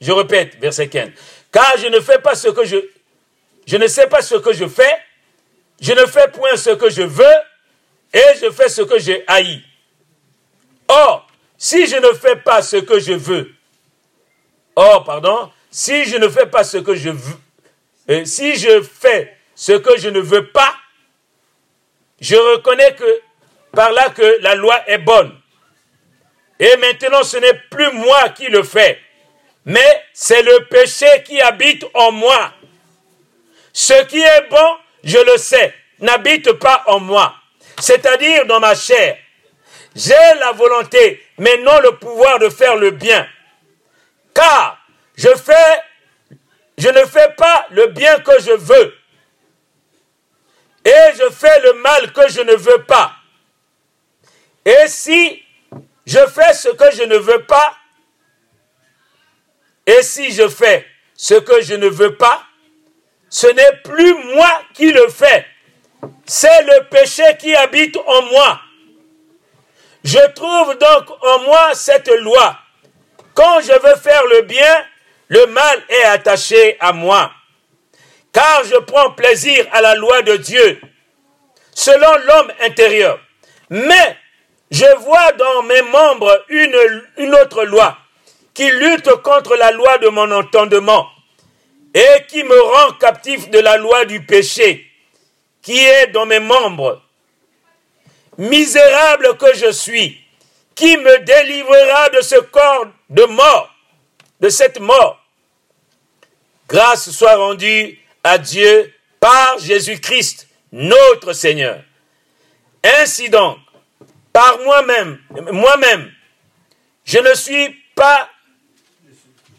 Speaker 1: Je répète, verset 15. Car je ne fais pas ce que je, je ne sais pas ce que je fais, je ne fais point ce que je veux, et je fais ce que je haïs. Or, si je ne fais pas ce que je veux, or, pardon, si je ne fais pas ce que je veux, et si je fais ce que je ne veux pas, je reconnais que par là que la loi est bonne. Et maintenant, ce n'est plus moi qui le fais, mais c'est le péché qui habite en moi. Ce qui est bon, je le sais, n'habite pas en moi, c'est-à-dire dans ma chair. J'ai la volonté, mais non le pouvoir de faire le bien. Car je ne fais pas le bien que je veux. Et je fais le mal que je ne veux pas. Et si je fais ce que je ne veux pas, et si je fais ce que je ne veux pas, ce n'est plus moi qui le fais, c'est le péché qui habite en moi. Je trouve donc en moi cette loi. Quand je veux faire le bien, le mal est attaché à moi. Car je prends plaisir à la loi de Dieu, selon l'homme intérieur. Mais je vois dans mes membres une, autre loi qui lutte contre la loi de mon entendement et qui me rend captif de la loi du péché qui est dans mes membres. Misérable que je suis, qui me délivrera de ce corps de mort, de cette mort? Grâce soit rendue à Dieu par Jésus-Christ, notre Seigneur. Ainsi donc, par moi-même, moi-même, je ne suis pas,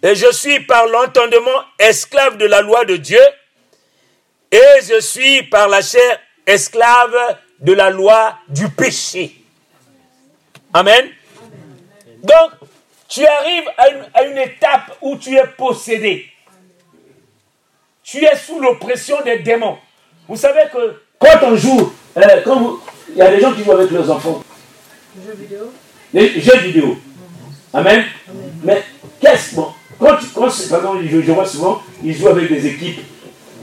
Speaker 1: et je suis par l'entendement esclave de la loi de Dieu, et je suis par la chair esclave de la loi du péché. Amen. Donc, tu arrives à une, étape où tu es possédé. Tu es sous l'oppression des démons. Vous savez que quand on joue, euh, quand il y a des gens qui jouent avec leurs enfants.
Speaker 2: Jeux vidéo.
Speaker 1: Les jeux vidéo. Amen. Mais qu'est-ce bon, quand, quand par exemple, je, je vois souvent, ils jouent avec des équipes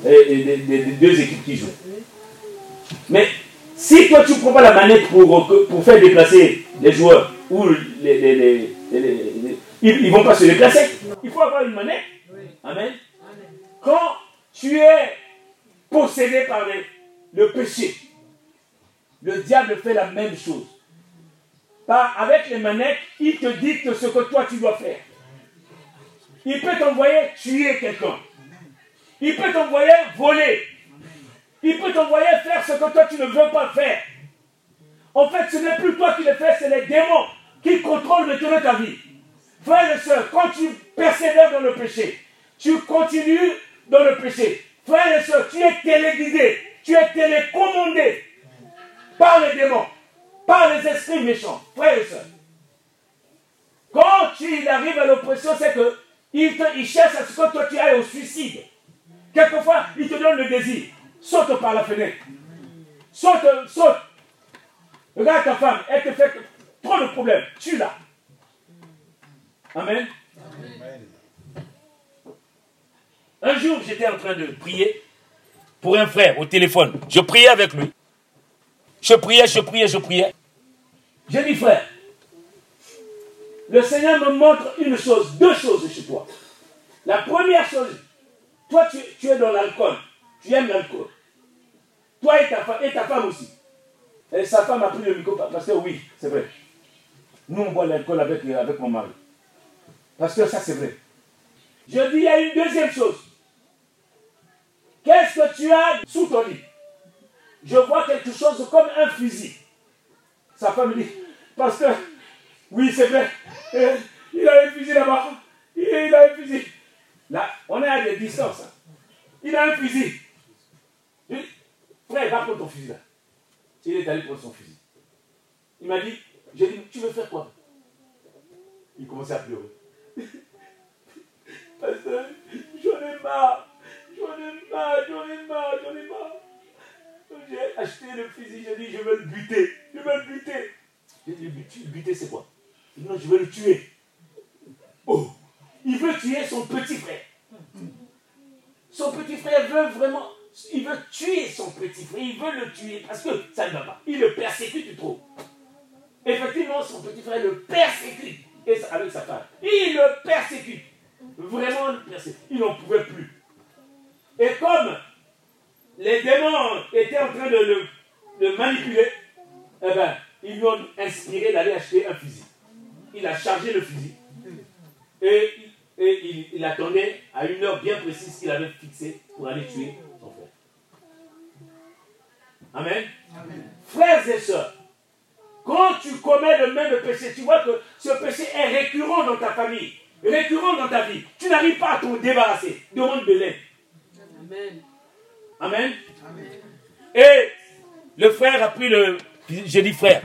Speaker 1: et, des, deux équipes qui jouent. Mais si toi tu ne prends pas la manette pour, pour faire déplacer les joueurs ou les, ils ne vont pas se déplacer. Il faut avoir une manette. Amen. Quand tu es possédé par le péché, le diable fait la même chose. Par, avec les manettes, il te dicte ce que toi tu dois faire. Il peut t'envoyer tuer quelqu'un. Il peut t'envoyer voler. Il peut t'envoyer faire ce que toi tu ne veux pas faire. En fait, ce n'est plus toi qui le fais, c'est les démons qui contrôlent maintenant ta vie. Frères et sœurs, quand tu persévères dans le péché, tu continues dans le péché. Frères et sœurs, tu es téléguidé, tu es télécommandé par les démons, par les esprits méchants. Frères et sœurs, quand tu arrives à l'oppression, c'est que il, il cherche à ce que toi tu ailles au suicide. Quelquefois, il te donne le désir. Saute par la fenêtre. Saute, saute. Regarde ta femme, elle te fait trop de problèmes. Tu la Amen. Un jour, j'étais en train de prier pour un frère au téléphone. Je priais avec lui. Je priais, je priais, je priais. J'ai dit, frère, le Seigneur me montre une chose, deux choses chez toi. La première chose, toi, tu, es dans l'alcool. Tu aimes l'alcool. Toi et ta, femme, et ta femme aussi. Et sa femme a pris le micro parce que oui, c'est vrai. Nous, on boit l'alcool avec, avec mon mari. Parce que ça, c'est vrai. Je dis, il y a une deuxième chose. Qu'est-ce que tu as sous ton lit? Je vois quelque chose comme un fusil. Sa femme me dit, parce que, oui, c'est vrai, il a un fusil là-bas. Il a un fusil. Là, on est à des distances. Hein. Il a un fusil. Dis, frère, va prendre ton fusil là. Il est allé prendre son fusil. Il m'a dit, j'ai dit, tu veux faire quoi? Il commençait à pleurer. <laughs> Pasteur, j'en ai marre. J'en ai marre, j'en ai marre, j'en ai marre. J'ai acheté le fusil, j'ai dit, je veux le buter. Je veux le buter. J'ai dit, le buter, c'est quoi? Il non, je veux le tuer. Oh il veut tuer son petit frère. Son petit frère veut vraiment, il veut tuer son petit frère, il veut le tuer parce que ça ne va pas. Il le persécute trop. Effectivement, son petit frère le persécute avec sa femme. Il le persécute. Vraiment le persécute. Il n'en pouvait plus. Et comme les démons étaient en train de le manipuler, eh ben, ils lui ont inspiré d'aller acheter un fusil. Il a chargé le fusil. Et et il, attendait à une heure bien précise qu'il avait fixée pour aller tuer son frère. Amen. Frères et sœurs, quand tu commets le même péché, tu vois que ce péché est récurrent dans ta famille, récurrent dans ta vie. Tu n'arrives pas à t'en débarrasser. Demande de l'aide. Amen. Amen. Et le frère a pris le. J'ai dit, frère,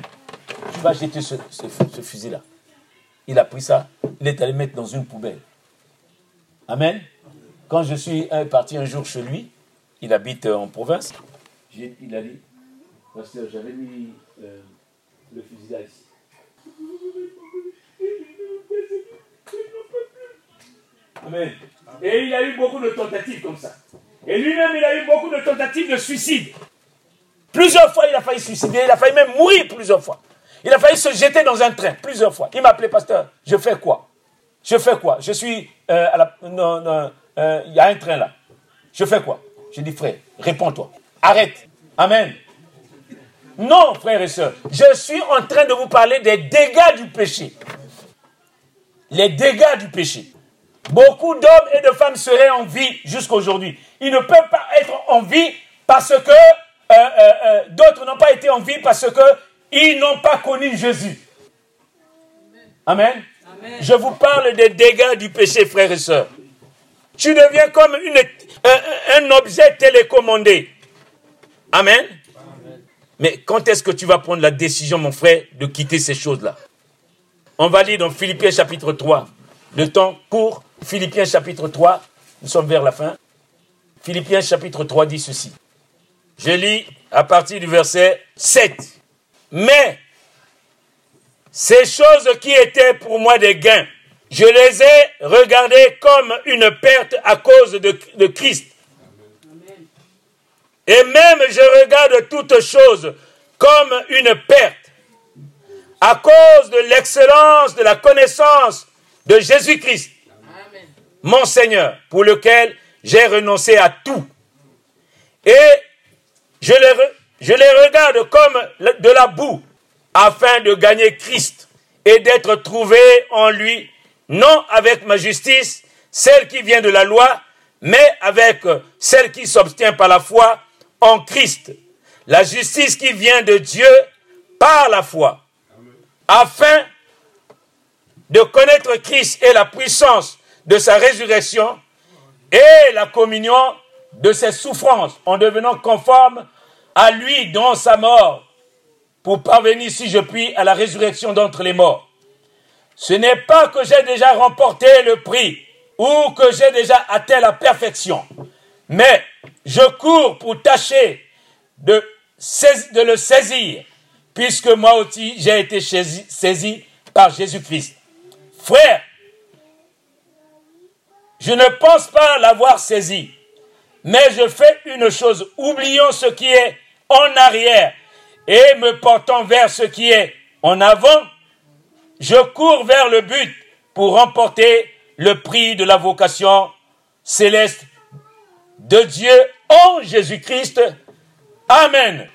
Speaker 1: tu vas jeter ce fusil-là. Il a pris ça, il est allé mettre dans une poubelle. Amen. Quand je suis parti un jour chez lui, il habite en province, il a dit, Pasteur, j'avais mis euh, le fusil là ici. Amen. Et il a eu beaucoup de tentatives comme ça. Et lui-même, il a eu beaucoup de tentatives de suicide. Plusieurs fois, il a failli suicider. Il a failli même mourir plusieurs fois. Il a failli se jeter dans un train plusieurs fois. Il m'a appelé, pasteur, je fais quoi? Je fais quoi? Je suis euh, à euh, il y a un train là. Je fais quoi? Je dis, frère, réponds-toi. Arrête. Amen. Non, frères et sœurs. Je suis en train de vous parler des dégâts du péché. Les dégâts du péché. Beaucoup d'hommes et de femmes seraient en vie jusqu'aujourd'hui. Ils ne peuvent pas être en vie parce que euh, d'autres n'ont pas été en vie parce qu'ils n'ont pas connu Jésus. Amen. Je vous parle des dégâts du péché, frères et sœurs. Tu deviens comme une, un, objet télécommandé. Amen. Mais quand est-ce que tu vas prendre la décision, mon frère, de quitter ces choses-là? On va lire dans Philippiens chapitre 3. Le temps court. Philippiens chapitre 3. Nous sommes vers la fin. Philippiens chapitre 3 dit ceci. Je lis à partir du verset 7. Mais ces choses qui étaient pour moi des gains, je les ai regardées comme une perte à cause de, Christ. Et même je regarde toutes choses comme une perte à cause de l'excellence de la connaissance de Jésus-Christ, mon Seigneur, pour lequel j'ai renoncé à tout. Et je les, je les regarde comme de la boue, afin de gagner Christ et d'être trouvé en lui, non avec ma justice, celle qui vient de la loi, mais avec celle qui s'obtient par la foi en Christ. La justice qui vient de Dieu par la foi, afin de connaître Christ et la puissance de sa résurrection et la communion de ses souffrances en devenant conforme à lui dans sa mort pour parvenir, si je puis, à la résurrection d'entre les morts. Ce n'est pas que j'ai déjà remporté le prix ou que j'ai déjà atteint la perfection, mais je cours pour tâcher de, de le saisir, puisque moi aussi j'ai été saisi, saisi par Jésus-Christ. Frère, je ne pense pas l'avoir saisi, mais je fais une chose, oublions ce qui est en arrière et me portant vers ce qui est en avant, je cours vers le but pour remporter le prix de la vocation céleste de Dieu en Jésus-Christ. Amen.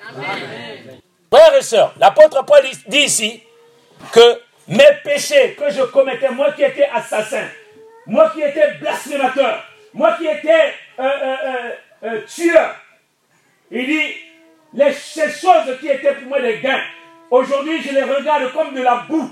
Speaker 1: Frères et sœurs, l'apôtre Paul dit ici que mes péchés que je commettais, moi qui étais assassin, moi qui étais blasphémateur, moi qui étais euh, euh, euh, tueur, il dit, les, ces choses qui étaient pour moi des gains, aujourd'hui je les regarde comme de la boue,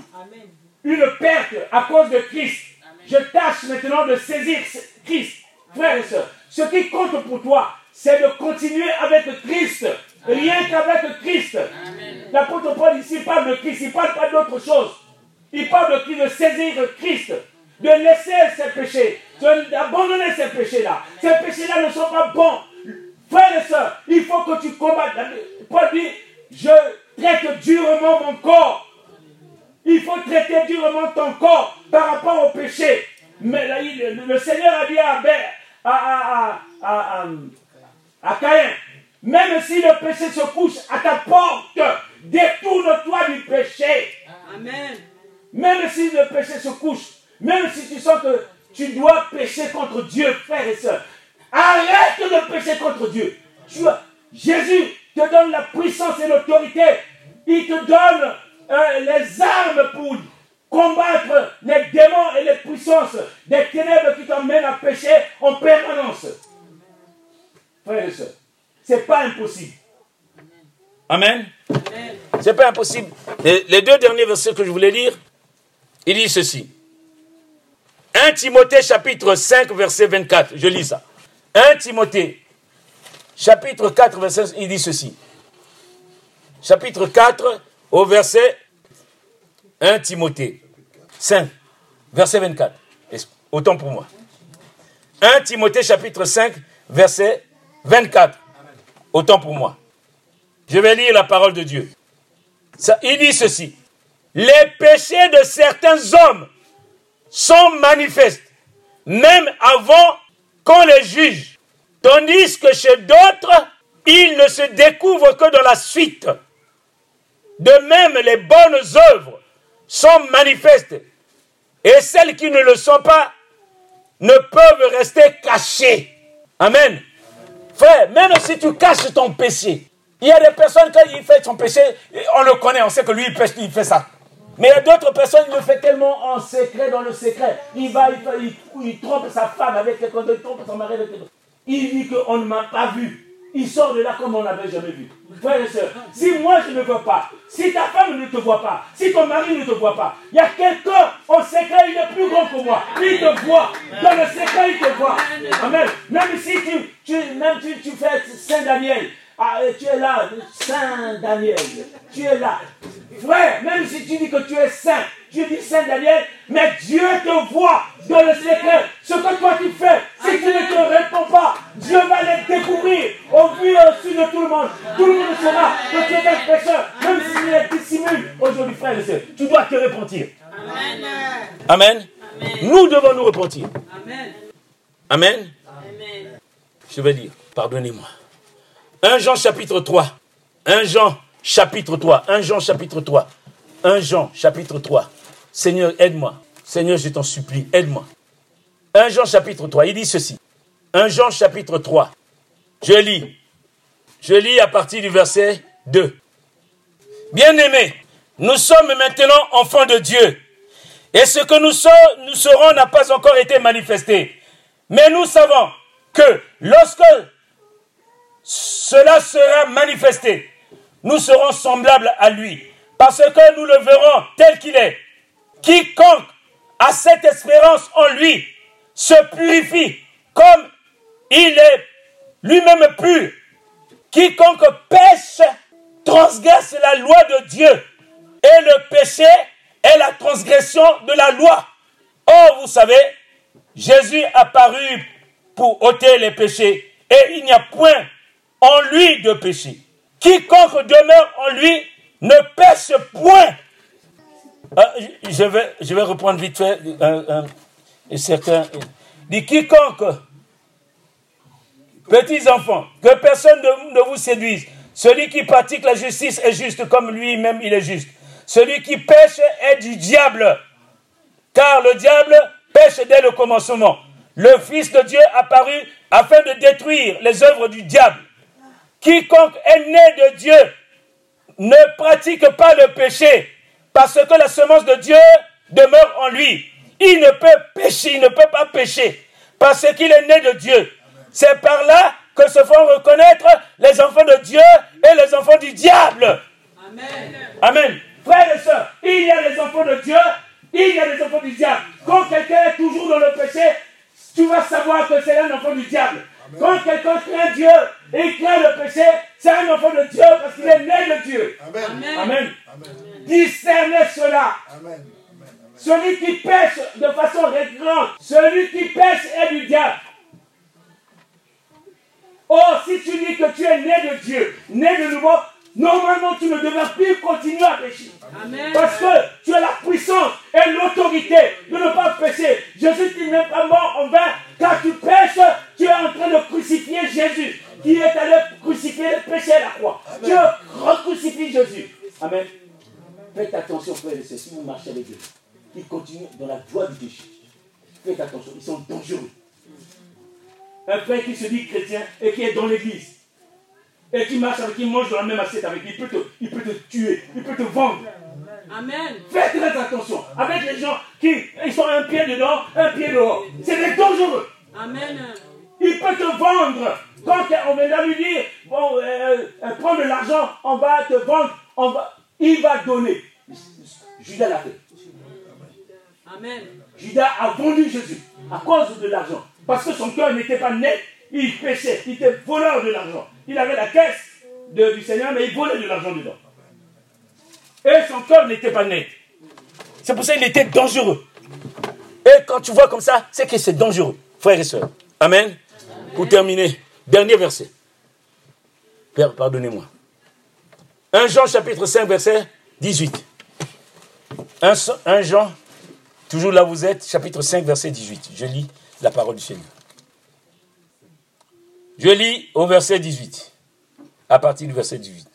Speaker 1: une perte à cause de Christ. Je tâche maintenant de saisir Christ. Frères et sœurs, ce qui compte pour toi, c'est de continuer avec Christ. Rien qu'avec Christ. L'apôtre Paul ici parle de Christ, il ne parle pas d'autre chose. Il parle de Christ, de saisir Christ, de laisser ses péchés, d'abandonner ces péchés-là. Ces péchés-là ne sont pas bons. Frères et sœurs, il faut que tu combattes. Paul dit, je traite durement mon corps. Il faut traiter durement ton corps par rapport au péché. Mais là, le, Seigneur a dit à, à, à, à, Caïn, même si le péché se couche à ta porte, détourne-toi du péché. Amen. Même si le péché se couche, même si tu sens que tu dois pécher contre Dieu, frère et soeur, arrête de pécher contre Dieu. Jésus te donne la puissance et l'autorité. Il te donne euh, les armes pour combattre les démons et les puissances des ténèbres qui t'emmènent à pécher en permanence. Frère et soeur, c'est pas impossible. Amen. C'est pas impossible. Les, deux derniers versets que je voulais lire, il dit ceci. 1 Timothée chapitre 5 verset 24. Je lis ça. 1 Timothée chapitre 4 verset il dit ceci. Chapitre 4 au verset 1 Timothée 5 verset 24. Autant pour moi? 1 Timothée chapitre 5 verset 24. Autant pour moi. Je vais lire la parole de Dieu. Il dit ceci. Les péchés de certains hommes sont manifestes, même avant les juge. Tandis que chez d'autres, ils ne se découvrent que dans la suite. De même, les bonnes œuvres sont manifestes. Et celles qui ne le sont pas ne peuvent rester cachées. Amen. Frère, même si tu caches ton péché, il y a des personnes, quand il fait son péché, on le connaît, on sait que lui, il fait ça. Mais il y a d'autres personnes, il le fait tellement en secret, dans le secret. Il va, il, il, trompe sa femme avec quelqu'un il trompe son mari avec quelqu'un Il dit qu'on ne m'a pas vu. Il sort de là comme on n'avait jamais vu. Frères et sœurs, si moi je ne veux pas, si ta femme ne te voit pas, si ton mari ne te voit pas, il y a quelqu'un en secret, il est plus grand que moi. Il te voit. Dans le secret, il te voit. Amen. Même si tu, même tu, tu fais Saint Daniel, ah, tu es là, Saint Daniel. Tu es là. Frère, même si tu dis que tu es saint, tu dis Saint Daniel, mais Dieu te voit dans le secret. Ce que toi tu fais, si tu ne te réponds pas, Dieu va les découvrir au vu et au dessus de tout le monde. Tout le monde saura que tu es un pécheur, même s'il est dissimule. Aujourd'hui, frère et soeur, tu dois te repentir. Amen. Amen. Nous devons nous repentir. Amen. Amen. Je vais dire, pardonnez-moi. 1 Jean chapitre 3. 1 Jean chapitre 3. 1 Jean chapitre 3. 1 Jean chapitre 3. Seigneur, aide-moi. Seigneur, je t'en supplie, aide-moi. 1 Jean chapitre 3, il dit ceci. 1 Jean chapitre 3. Je lis. Je lis à partir du verset 2. Bien-aimés, nous sommes maintenant enfants de Dieu. Et ce que nous, sommes, nous serons n'a pas encore été manifesté. Mais nous savons que lorsque cela sera manifesté. Nous serons semblables à lui, parce que nous le verrons tel qu'il est. Quiconque a cette espérance en lui se purifie comme il est lui-même pur. Quiconque pêche transgresse la loi de Dieu. Et le péché est la transgression de la loi. Or, vous savez, Jésus a paru pour ôter les péchés. Et il n'y a point en lui de péché. Quiconque demeure en lui ne pêche point. Ah, je, vais, je vais reprendre vite fait un, certain. Dit quiconque, petits enfants, que personne ne vous séduise. Celui qui pratique la justice est juste comme lui-même il est juste. Celui qui pêche est du diable, car le diable pêche dès le commencement. Le Fils de Dieu apparu afin de détruire les œuvres du diable. Quiconque est né de Dieu ne pratique pas le péché parce que la semence de Dieu demeure en lui. Il ne peut pécher, il ne peut pas pécher parce qu'il est né de Dieu. C'est par là que se font reconnaître les enfants de Dieu et les enfants du diable. Amen. Amen. Frères et sœurs, il y a les enfants de Dieu, il y a les enfants du diable. Quand quelqu'un est toujours dans le péché, tu vas savoir que c'est un enfant du diable. Quand quelqu'un craint Dieu et craint le péché, c'est un enfant de Dieu parce qu'il est né de Dieu. Amen. Amen. Discernez cela. Amen. Celui qui pêche de façon récurrente, celui qui pêche est du diable. Or, si tu dis que tu es né de Dieu, né de nouveau, normalement tu ne devrais plus continuer à pécher. Parce que tu as la puissance et l'autorité de ne pas pécher. Jésus n'est pas mort en vain. Quand tu pêches, tu es en train de crucifier Jésus, qui est allé crucifier le péché à la croix. Tu recrucifies Jésus. Amen. Faites attention, frères et sœurs, si vous marchez avec eux, ils continuent dans la joie du péché. Faites attention, ils sont dangereux. Un frère qui se dit chrétien et qui est dans l'église, et qui marche avec, qui mange dans la même assiette avec, il peut te, il peut te tuer, il peut te vendre. Amen. Faites très attention avec les gens qui ils sont un pied dedans, un pied dehors. C'est des dangereux. Amen. Il peut te vendre. Quand on vient lui dire, bon, euh, euh, prends de l'argent, on va te vendre, on va, il va donner. Judas l'a fait. Amen. Judas a vendu Jésus à cause de l'argent. Parce que son cœur n'était pas net, il péchait, il était voleur de l'argent. Il avait la caisse du Seigneur, mais il volait de l'argent dedans. Et son cœur n'était pas net. C'est pour ça qu'il était dangereux. Et quand tu vois comme ça, c'est que c'est dangereux, frères et sœurs. Amen. Pour terminer, dernier verset. Père, pardonnez-moi. 1 Jean chapitre 5, verset 18. 1, Jean, toujours là où vous êtes, chapitre 5, verset 18. Je lis la parole du Seigneur. Je lis au verset 18, à partir du verset 18.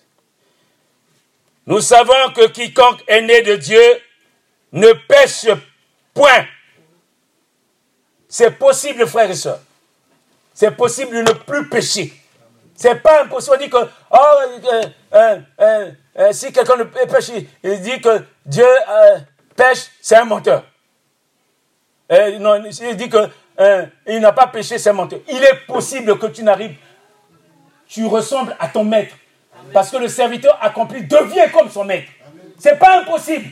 Speaker 1: Nous savons que quiconque est né de Dieu ne pêche point. C'est possible, frères et sœurs. C'est possible de ne plus pécher. C'est pas impossible. On dit que, oh, euh, euh, euh, si quelqu'un ne pêche, il dit que Dieu pêche, c'est un menteur. non, il dit qu'il n'a pas péché, c'est un menteur. Il est possible que tu n'arrives, tu ressembles à ton maître. Parce que le serviteur accompli devient comme son maître. C'est pas impossible.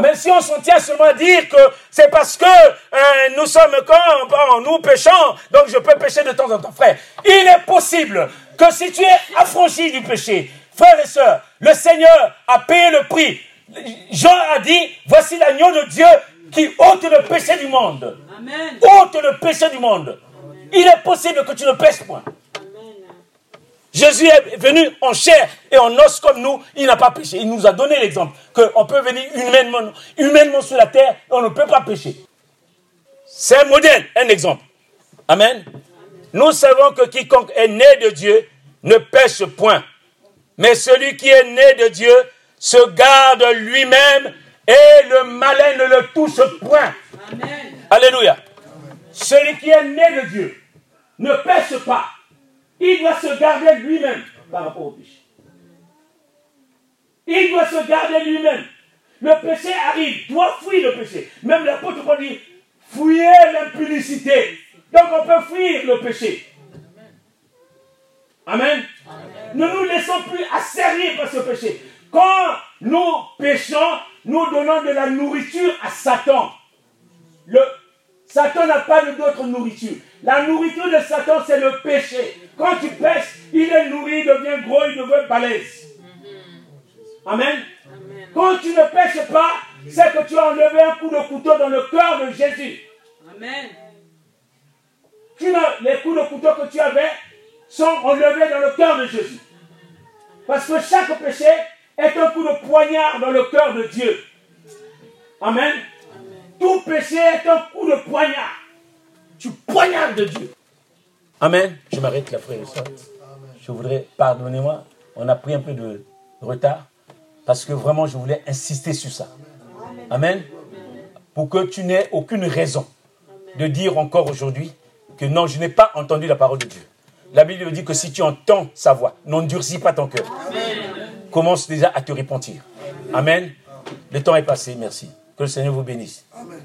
Speaker 1: Même Si on s'en tient seulement à dire que c'est parce que euh, nous sommes quand nous péchons, donc je peux pécher de temps en temps, frère. Il est possible que si tu es affranchi du péché, frère et sœurs, le Seigneur a payé le prix. Jean a dit, voici l'agneau de Dieu qui ôte le péché du monde. Amen. ôte le péché du monde. Il est possible que tu ne pêches point. Jésus est venu en chair et en os comme nous, il n'a pas péché. Il nous a donné l'exemple qu'on peut venir humainement, humainement sur la terre et on ne peut pas pécher. C'est un modèle, un exemple. Amen. Nous savons que quiconque est né de Dieu ne pêche point. Mais celui qui est né de Dieu se garde lui-même et le malin ne le touche point. Amen. Alléluia. Celui qui est né de Dieu ne pêche pas. Il doit se garder lui-même par rapport au péché. Il doit se garder lui-même. Le péché arrive, doit fuir le péché. Même l'apôtre Paul dit, fuyez l'impudicité. Donc on peut fuir le péché. Amen. Ne nous laissons plus asservir par ce péché. Quand nous péchons, nous donnons de la nourriture à Satan. Le, Satan n'a pas d'autre nourriture. La nourriture de Satan, c'est le péché. Quand tu pêches, il est nourri, il devient gros, il devient balèze. Amen. Quand tu ne pêches pas, c'est que tu as enlevé un coup de couteau dans le cœur de Jésus. Amen. les coups de couteau que tu avais sont enlevés dans le cœur de Jésus. Parce que chaque péché est un coup de poignard dans le cœur de Dieu. Amen. Tout péché est un coup de poignard. Tu poignardes Dieu. Amen. Je m'arrête là, frère et Je voudrais, pardonnez-moi, on a pris un peu de retard parce que vraiment je voulais insister sur ça. Amen. Pour que tu n'aies aucune raison de dire encore aujourd'hui que non, je n'ai pas entendu la parole de Dieu. La Bible dit que si tu entends sa voix, n'endurcis pas ton cœur. Commence déjà à te repentir. Amen. Le temps est passé, merci. Que le Seigneur vous bénisse. Amen.